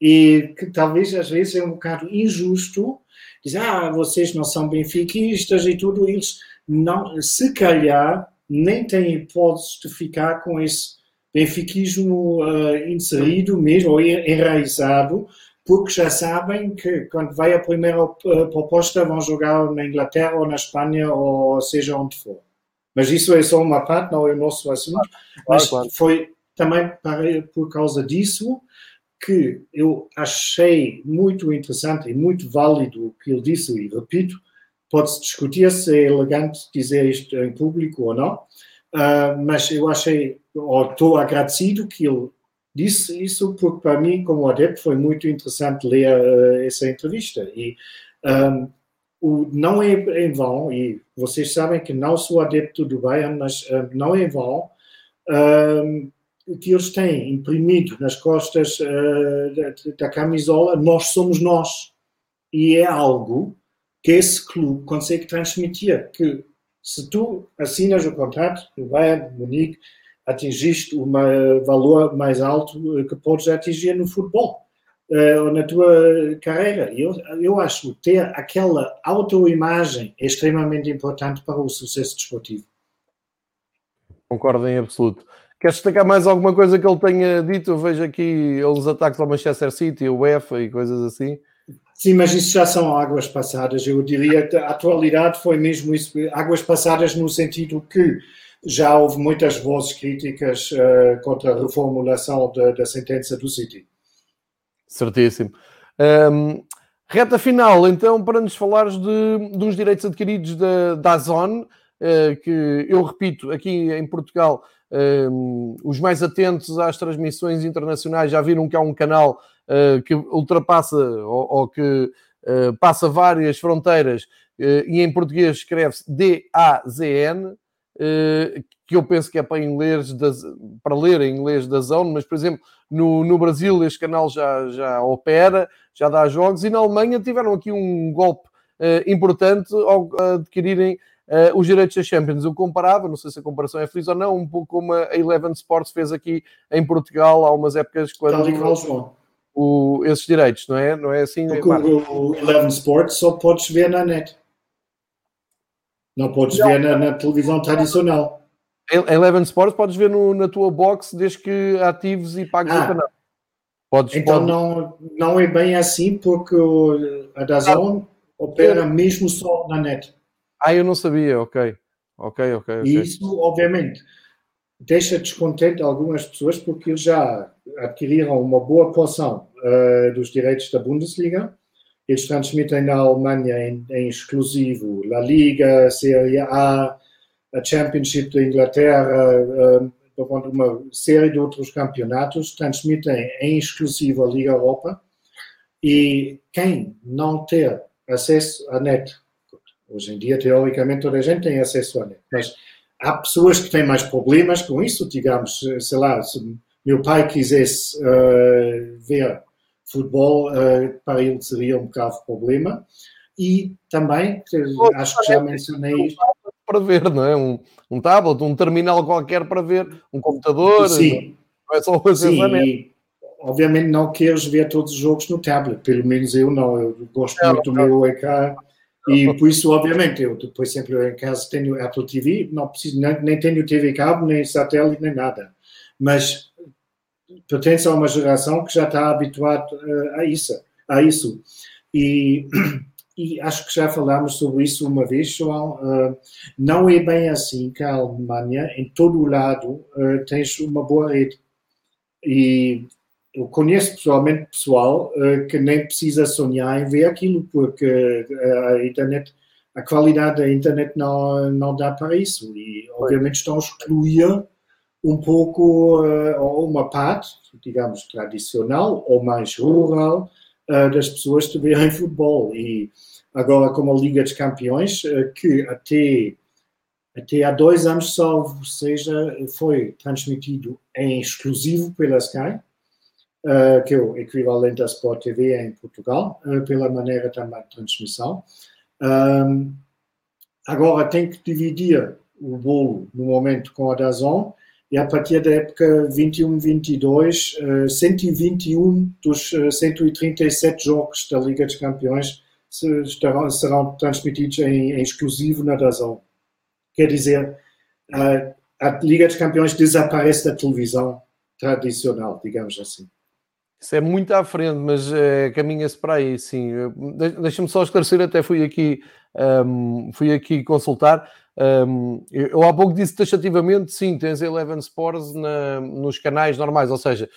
Speaker 2: E que talvez às vezes é um bocado injusto dizer, ah, vocês não são benfiquistas e tudo, eles não, se calhar nem têm hipótese de ficar com esse benfiquismo uh, inserido mesmo, ou enraizado, porque já sabem que quando vai a primeira eh, proposta vão jogar na Inglaterra ou na Espanha ou seja onde for. Mas isso é só uma parte, não é o nosso assunto. Mas foi também por causa disso que eu achei muito interessante e muito válido o que ele disse, e repito, pode-se discutir se é elegante dizer isto em público ou não, uh, mas eu achei ou estou agradecido que ele disse isso, porque para mim, como adepto, foi muito interessante ler uh, essa entrevista. E um, o, não é em vão, e vocês sabem que não sou adepto do Bayern, mas uh, não é em vão, um, que eles têm imprimido nas costas uh, da, da, camisola, nós somos nós. E é algo que esse clube consegue transmitir, que se tu assinas o contrato do Bayern Munique, atingiste um valor mais alto que podes atingir no futebol uh, ou na tua carreira. Eu, eu acho que ter aquela autoimagem é extremamente importante para o sucesso desportivo.
Speaker 1: Concordo em absoluto. Queres destacar mais alguma coisa que ele tenha dito? Eu vejo aqui os ataques ao Manchester City, o UEFA e coisas assim.
Speaker 2: Sim, mas isso já são águas passadas. Eu diria que a atualidade foi mesmo isso, águas passadas no sentido que já houve muitas vozes críticas uh, contra a reformulação da, sentença do City.
Speaker 1: Certíssimo. Um, reta final, então, para nos falares de, dos direitos adquiridos da, da Zone, uh, que eu repito, aqui em Portugal um, os mais atentos às transmissões internacionais já viram que há um canal uh, que ultrapassa ou, ou que uh, passa várias fronteiras e em português escreve-se D-A-Z-N, que eu penso que é para, inglês das, para ler em inglês da Zone, mas por exemplo no, no Brasil este canal já, já opera, já dá jogos e na Alemanha tiveram aqui um golpe importante ao adquirirem uh, os direitos da Champions. Eu comparava, não sei se a comparação é feliz ou não, um pouco como a Eleven Sports fez aqui em Portugal há umas épocas quando. O, esses direitos, não é? Não é assim?
Speaker 2: Porque o, o Eleven Sports só podes ver na net. Não podes não. ver na, na, televisão tradicional.
Speaker 1: Eleven Sports podes ver no, na tua box desde que atives e pagues ah, o canal.
Speaker 2: Podes, então podes... Não, não é bem assim porque a Dazon ah, opera mesmo só na net.
Speaker 1: Ah, eu não sabia, ok. Ok, ok.
Speaker 2: E isso, obviamente, deixa descontente algumas pessoas porque eles já adquiriram uma boa porção uh, dos direitos da Bundesliga. Eles transmitem na Alemanha em, em exclusivo La Liga, Série A, a Championship da Inglaterra, uh, uma série de outros campeonatos, transmitem em exclusivo a Liga Europa. E quem não ter acesso à net Hoje em dia, teoricamente, toda a gente tem acesso à net, mas há pessoas que têm mais problemas com isso, digamos, sei lá, se meu pai quisesse uh, ver futebol, uh, para ele seria um bocado problema. E também, acho que já mencionei isto.
Speaker 1: Para ver, não é? Um, um tablet, um terminal qualquer para ver, um computador.
Speaker 2: Sim. Não é só o Sim, e, obviamente não queres ver todos os jogos no tablet, pelo menos eu não. Eu gosto muito do meu ecrã e por isso, obviamente, eu depois sempre em casa tenho Apple TV, não preciso, nem, nem tenho TV cabo, nem satélite, nem nada. Mas pertence a uma geração que já está habituada uh, a isso. A isso. E, e acho que já falámos sobre isso uma vez, João. Uh, não é bem assim que a Alemanha, em todo o lado, uh, tens uma boa rede. E eu conheço pessoalmente pessoal que nem precisa sonhar em ver aquilo, porque a internet, a qualidade da internet não, não dá para isso. E, obviamente, estão a excluir um pouco, uh, uma parte, digamos, tradicional ou mais rural das pessoas que verem futebol. E agora, como a Liga dos Campeões, que até até há dois anos, salvo seja, foi transmitido em exclusivo pela Sky, uh, que é o equivalente à Sport TV em Portugal, uh, pela maneira também de transmissão. Um, agora tem que dividir o bolo no momento com a Dazon e a partir da época 21-22, uh, 121 dos 137 jogos da Liga dos Campeões estarão, serão transmitidos em, em, exclusivo na Dazon. Quer dizer, a Liga dos Campeões desaparece da televisão tradicional, digamos assim.
Speaker 1: Isso é muito à frente, mas é, caminha-se para aí, sim. Deixa-me só esclarecer, até fui aqui, um, fui aqui consultar. Um, eu há pouco disse taxativamente, sim, tens Eleven Sports na, nos canais normais, ou seja,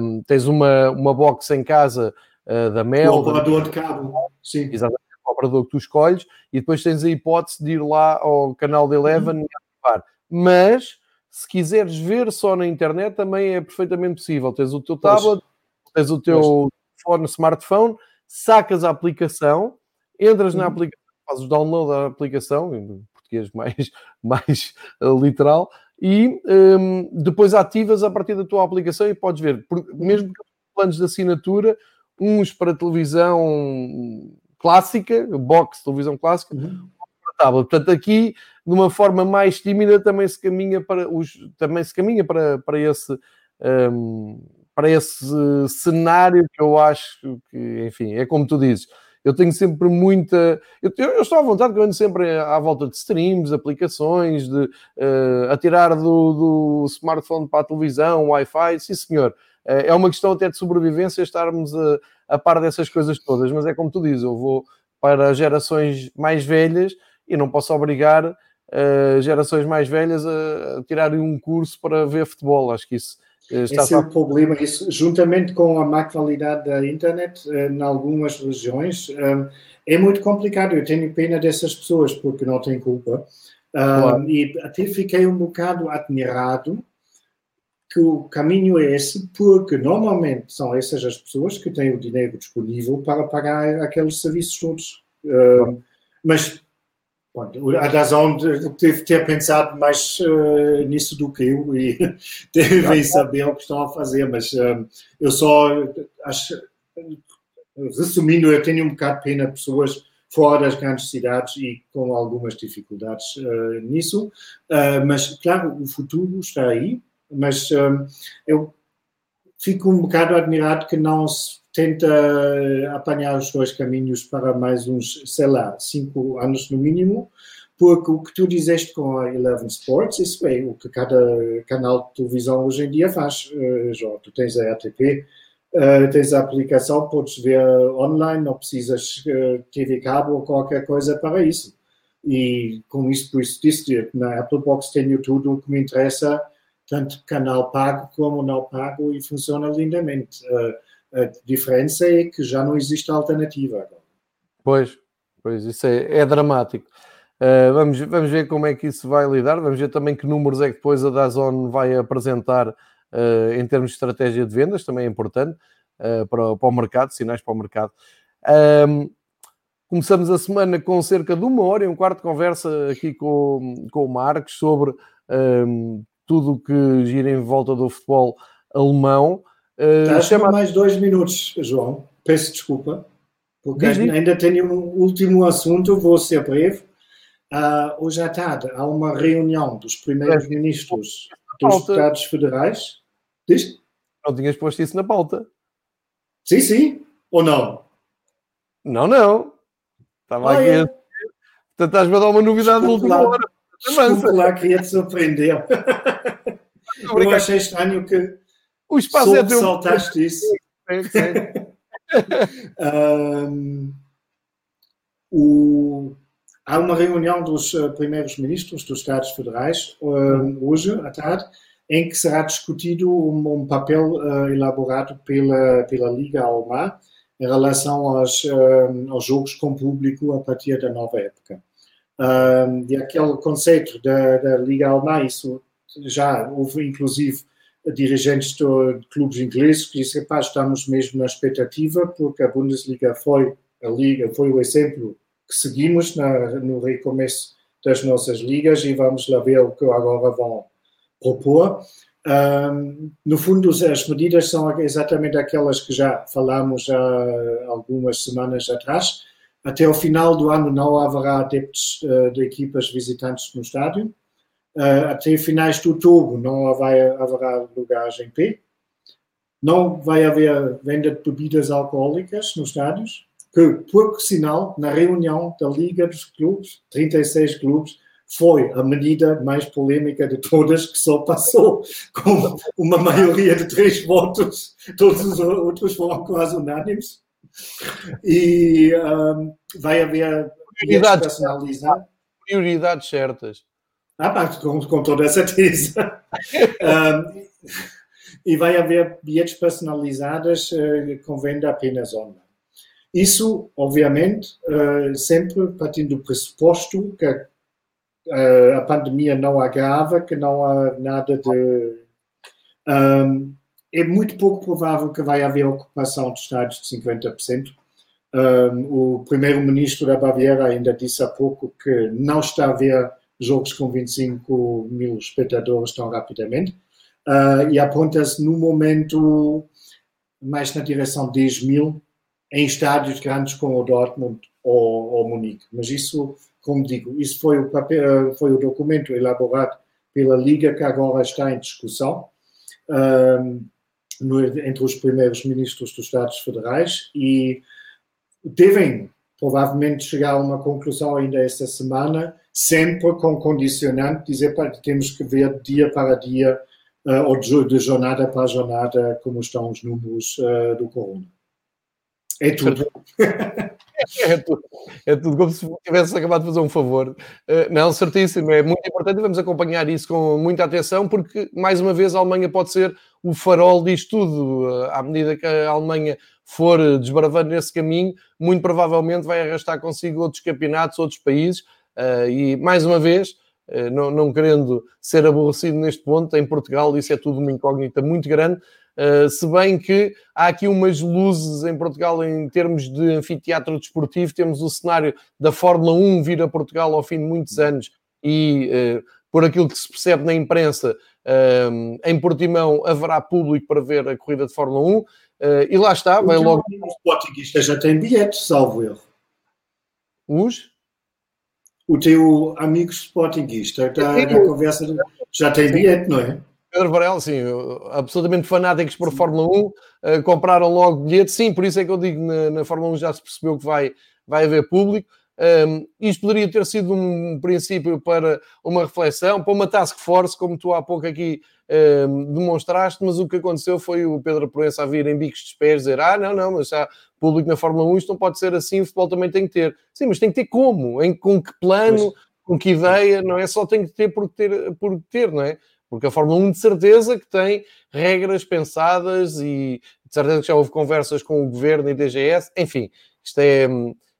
Speaker 1: um, tens uma, uma box em casa uh, da Mel. O
Speaker 2: operador de cabo, sim.
Speaker 1: Exatamente, o operador que tu escolhes, e depois tens a hipótese de ir lá ao canal de Eleven uhum. e ativar. Mas se quiseres ver só na internet, também é perfeitamente possível. Tens o teu tablet, pois. tens o teu telefone, smartphone, sacas a aplicação, entras uhum. na aplicação, fazes o download da aplicação, em português mais, mais uh, literal, e um, depois ativas a partir da tua aplicação e podes ver, mesmo que planos de assinatura, uns para televisão clássica, box televisão clássica, uhum. para tablet. Portanto, aqui, de uma forma mais tímida, também se caminha para os, também se caminha para, para esse um, para esse cenário que eu acho que, enfim, é como tu dizes. Eu tenho sempre muita. Eu, eu estou à vontade, que eu ando sempre à volta de streams, aplicações, de uh, a tirar do, do smartphone para a televisão, Wi-Fi, sim senhor. Uh, é uma questão até de sobrevivência estarmos a, a par dessas coisas todas, mas é como tu dizes, eu vou para gerações mais velhas e não posso obrigar uh, gerações mais velhas a, a tirarem um curso para ver futebol. Acho que isso
Speaker 2: Está Esse é o problema. Isso, juntamente com a má qualidade da internet, eh, em algumas regiões, eh, é muito complicado. Eu tenho pena dessas pessoas, porque não têm culpa. Eh, claro. E até fiquei um bocado admirado que o caminho é esse, porque normalmente são essas as pessoas que têm o dinheiro disponível para pagar aqueles serviços todos. Claro. Mas a Dazon deve ter pensado mais uh, nisso do que eu e devem saber o que estão a fazer, mas uh, eu só acho, resumindo, eu tenho um bocado de pena de pessoas fora das grandes cidades e com algumas dificuldades uh, nisso, mas claro, o futuro está aí, mas eu fico um bocado admirado que não se tenta apanhar os dois caminhos para mais uns, sei lá, cinco anos no mínimo, porque o que tu dizeste com a Eleven Sports, isso é o que cada canal de televisão hoje em dia faz, uh, João. Tu tens a RTP, eh, tens a aplicação, podes ver online, não precisas TV cabo ou qualquer coisa para isso. E com isso, por isso disse na Apple Box tenho tudo o que me interessa, tanto canal pago como não pago, e funciona lindamente. Uh, a diferença é que já não existe alternativa agora.
Speaker 1: Pois, pois, isso é, é dramático. Uh, vamos, vamos ver como é que isso vai lidar, vamos ver também que números é que depois a Dazon vai apresentar uh, em termos de estratégia de vendas, também é importante uh, para, para, o mercado, sinais para o mercado. Um, começamos a semana com cerca de uma hora e um quarto de conversa aqui com, com o Marcos sobre um, tudo o que gira em volta do futebol alemão.
Speaker 2: Uh, chama... mais dois minutos, João. Peço desculpa, porque ainda tenho um último assunto, vou ser breve. Uh, hoje à tarde há uma reunião dos primeiros ministros dos Estados Federais. Diz?
Speaker 1: Não tinhas posto isso na pauta.
Speaker 2: Sim, sim. Ou não?
Speaker 1: Não, não. Estava ah, aqui. É. Portanto, estás-me a dar uma novidade de última hora.
Speaker 2: Desculpa lá, queria te surpreender. Eu achei estranho que
Speaker 1: o espaço Soube é teu.
Speaker 2: saltaste isso. um, o, há uma reunião dos uh, primeiros ministros dos Estados Federais um, hoje à tarde em que será discutido um, um papel uh, elaborado pela, pela Liga Almar em relação aos, aos jogos com público a partir da nova época. Um, e aquele conceito da, da Liga Almar, isso já houve inclusive dirigentes de clubes ingleses que dizem que estamos mesmo na expectativa porque a Bundesliga foi a liga foi o exemplo que seguimos na, no recomeço das nossas ligas e vamos lá ver o que agora vão propor. Um, no fundo, as medidas são exatamente aquelas que já falámos há algumas semanas atrás. Até o final do ano não haverá adeptos uh, de equipas visitantes no estádio uh, até finais de outubro não vai, haverá lugares em pé. Não vai haver venda de bebidas alcoólicas nos estádios, que, por sinal, na reunião da Liga dos Clubes, 36 clubes, foi a medida mais polêmica de todas, que só passou com uma maioria de três votos, todos os outros foram quase unânimes. E um, vai haver
Speaker 1: prioridades personalizadas. Prioridades certas.
Speaker 2: Ah, com, com toda certeza. um, e vai haver bilhetes personalizados uh, com venda apenas online. Isso, obviamente, uh, sempre partindo do pressuposto que uh, a pandemia não agrava, que não há nada de. Um, é muito pouco provável que vai haver ocupação de estados de 50%. Um, o primeiro-ministro da Baviera ainda disse há pouco que não está a ver jogos com 25 mil espectadores tão rapidamente. Uh, e aponta-se no momento mais na direção de 10 mil em estádios grandes como o Dortmund ou, ou Munique. Mas isso, como digo, isso foi o, papel, foi o documento elaborado pela Liga que agora está em discussão um, no, entre os primeiros ministros dos Estados Federais e devem provavelmente chegar a uma conclusão ainda esta semana, sempre com condicionante, dizer que temos que ver dia para dia uh, ou de jornada para jornada como estão os números uh, do corona. É tudo.
Speaker 1: É, tudo. É tudo como se tivesse acabado de fazer um favor. Uh, não, certíssimo. É muito importante e vamos acompanhar isso com muita atenção, porque, mais uma vez, a Alemanha pode ser o farol disto tudo. À medida que a Alemanha for desbravando nesse caminho, muito provavelmente vai arrastar consigo outros campeonatos, outros países. Uh, e, mais uma vez, eh, não, não, querendo ser aborrecido neste ponto, em Portugal isso é tudo uma incógnita muito grande, uh, se bem que há aqui umas luzes em Portugal em termos de anfiteatro desportivo, temos o cenário da Fórmula 1 vir a Portugal ao fim de muitos anos e, por aquilo que se percebe na imprensa, uh, em Portimão haverá público para ver a corrida de Fórmula 1, e lá está, vai logo...
Speaker 2: Os já têm bilhetes, salvo erro.
Speaker 1: Os?
Speaker 2: O teu amigo sportinguista está na conversa, já tem bilhete, não é?
Speaker 1: Pedro Varela, sim, absolutamente fanáticos por. Fórmula 1, uh, eh, compraram logo bilhete, sim, por isso é que eu digo, na, na Fórmula 1 já se percebeu que vai, vai haver público. Um, isto poderia ter sido um princípio para uma reflexão, para uma task force, como tu há pouco aqui um, demonstraste, mas o que aconteceu foi o Pedro Proença a vir em bicos de pés dizer: Ah, não, não, mas já público na Fórmula 1, isto não pode ser assim, o futebol também tem que ter. Sim, mas tem que ter como? Em, com que plano? Com que ideia? Não é só tem que ter por ter, por ter, não é? Porque a Fórmula 1 de certeza que tem regras pensadas e de certeza que já houve conversas com o governo e DGS, enfim, isto é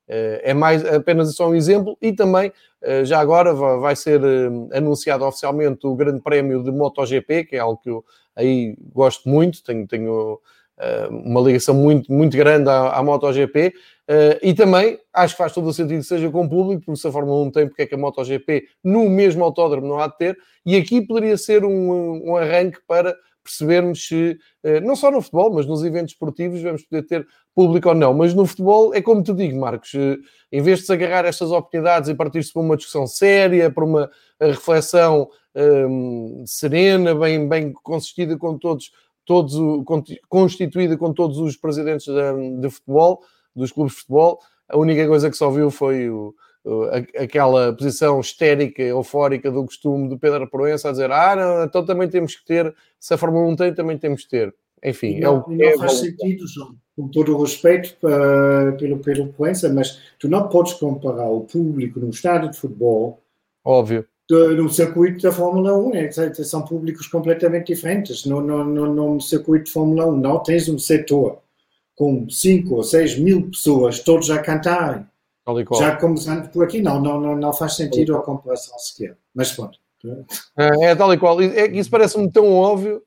Speaker 1: eh, é mais apenas só um exemplo e também eh, já agora vai ser eh, anunciado oficialmente o Grande Prémio de MotoGP, que é algo que eu aí gosto muito, tenho, tenho uma ligação muito, muito grande à, à MotoGP e também acho que faz todo o sentido que seja com o público, porque se a Fórmula 1 tem, porque é que a MotoGP no mesmo autódromo não há de ter, e aqui poderia ser um, um arranque para percebermos se, eh, não só no futebol, mas nos eventos esportivos, vamos poder ter público ou não. Mas no futebol, é como te digo, Marcos, em vez de se agarrar estas oportunidades e partir-se para uma discussão séria, para uma reflexão serena, bem, bem consistida com todos, todos, constituída com todos os presidentes de, de futebol, dos clubes de futebol, a única coisa que só viu foi o, aquela posição histérica, eufórica do costume do Pedro Proença a dizer ah, não, então também temos que ter, se a Fórmula 1 tem, também temos que ter. Enfim,
Speaker 2: não, é o que não é, faz sentido, João, com todo o respeito para, pelo Pedro Proença, mas tu não podes comparar o público num estádio de futebol
Speaker 1: Óbvio.
Speaker 2: No circuito da Fórmula 1, é, são públicos completamente diferentes. No, no, no, no circuito de Fórmula 1 não tens um setor com 5 ou 6 mil pessoas todos a cantarem já começando por aqui, não, não, não, não faz sentido a comparação sequer. Mas pronto.
Speaker 1: É, é tal e qual. É, isso parece-me tão óbvio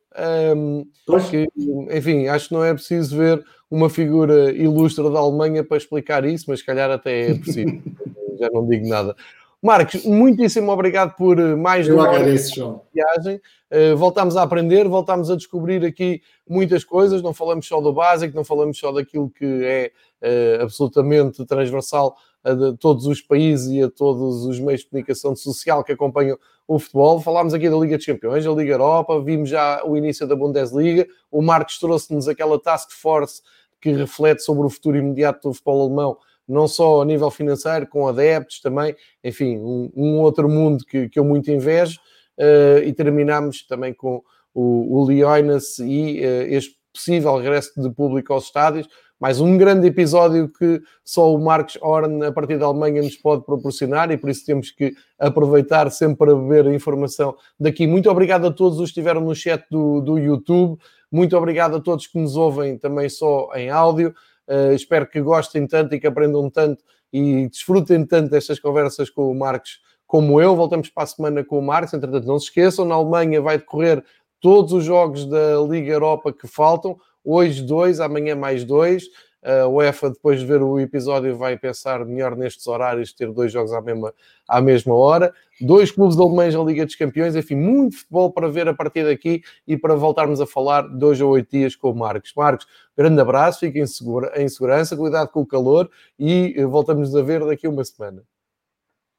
Speaker 1: um, que, enfim, acho que não é preciso ver uma figura ilustre da Alemanha para explicar isso, mas se calhar até é preciso. Já não digo nada. Marcos, muitíssimo obrigado por mais
Speaker 2: Eu uma agradeço,
Speaker 1: viagem. Uh, voltámos a aprender, voltámos a descobrir aqui muitas coisas. Não falamos só do básico, não falamos só daquilo que é uh, absolutamente transversal a de todos os países e a todos os meios de comunicação social que acompanham o futebol. Falámos aqui da Liga dos Campeões, da Liga Europa, vimos já o início da Bundesliga. O Marcos trouxe-nos aquela task force que reflete sobre o futuro imediato do futebol alemão não só a nível financeiro, com adeptos também, enfim, um, um outro mundo que, que eu muito invejo. Uh, e terminamos também com o, o Leonas e uh, este possível regresso de público aos estádios. Mais um grande episódio que só o Marcos Horn, a partir da Alemanha, nos pode proporcionar e por isso temos que aproveitar sempre para beber a informação daqui. Muito obrigado a todos os que estiveram no chat do, do YouTube. Muito obrigado a todos que nos ouvem também só em áudio. Uh, espero que gostem tanto e que aprendam tanto e desfrutem tanto destas conversas com o Marcos como eu. Voltamos para a semana com o Marcos. Entretanto, não se esqueçam, na Alemanha vai decorrer todos os jogos da Liga Europa que faltam. Hoje dois, amanhã mais dois. A UEFA, depois de ver o episódio, vai pensar melhor nestes horários ter dois jogos à mesma, à mesma hora. Dois clubes alemães na Liga dos Campeões, enfim, muito futebol para ver a partir daqui e para voltarmos a falar dois ou oito dias com o Marcos. Marcos, grande abraço, fiquem em segurança, cuidado com o calor e eh, voltamos a ver daqui a uma semana.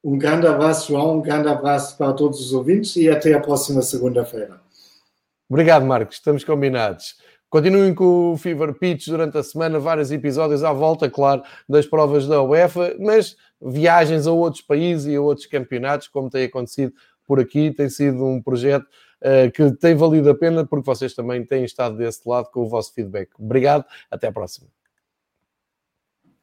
Speaker 2: Um grande abraço, João, um grande abraço para todos os ouvintes e até a próxima segunda-feira.
Speaker 1: Obrigado, Marcos, estamos combinados. Continuem com o Fever Pitch durante a semana, vários episódios à volta, claro, das provas da UEFA, mas viagens a outros países e a outros campeonatos, como tem acontecido por aqui, tem sido um projeto uh, que tem valido a pena porque vocês também têm estado desse lado com o vosso feedback. Obrigado, até à próxima.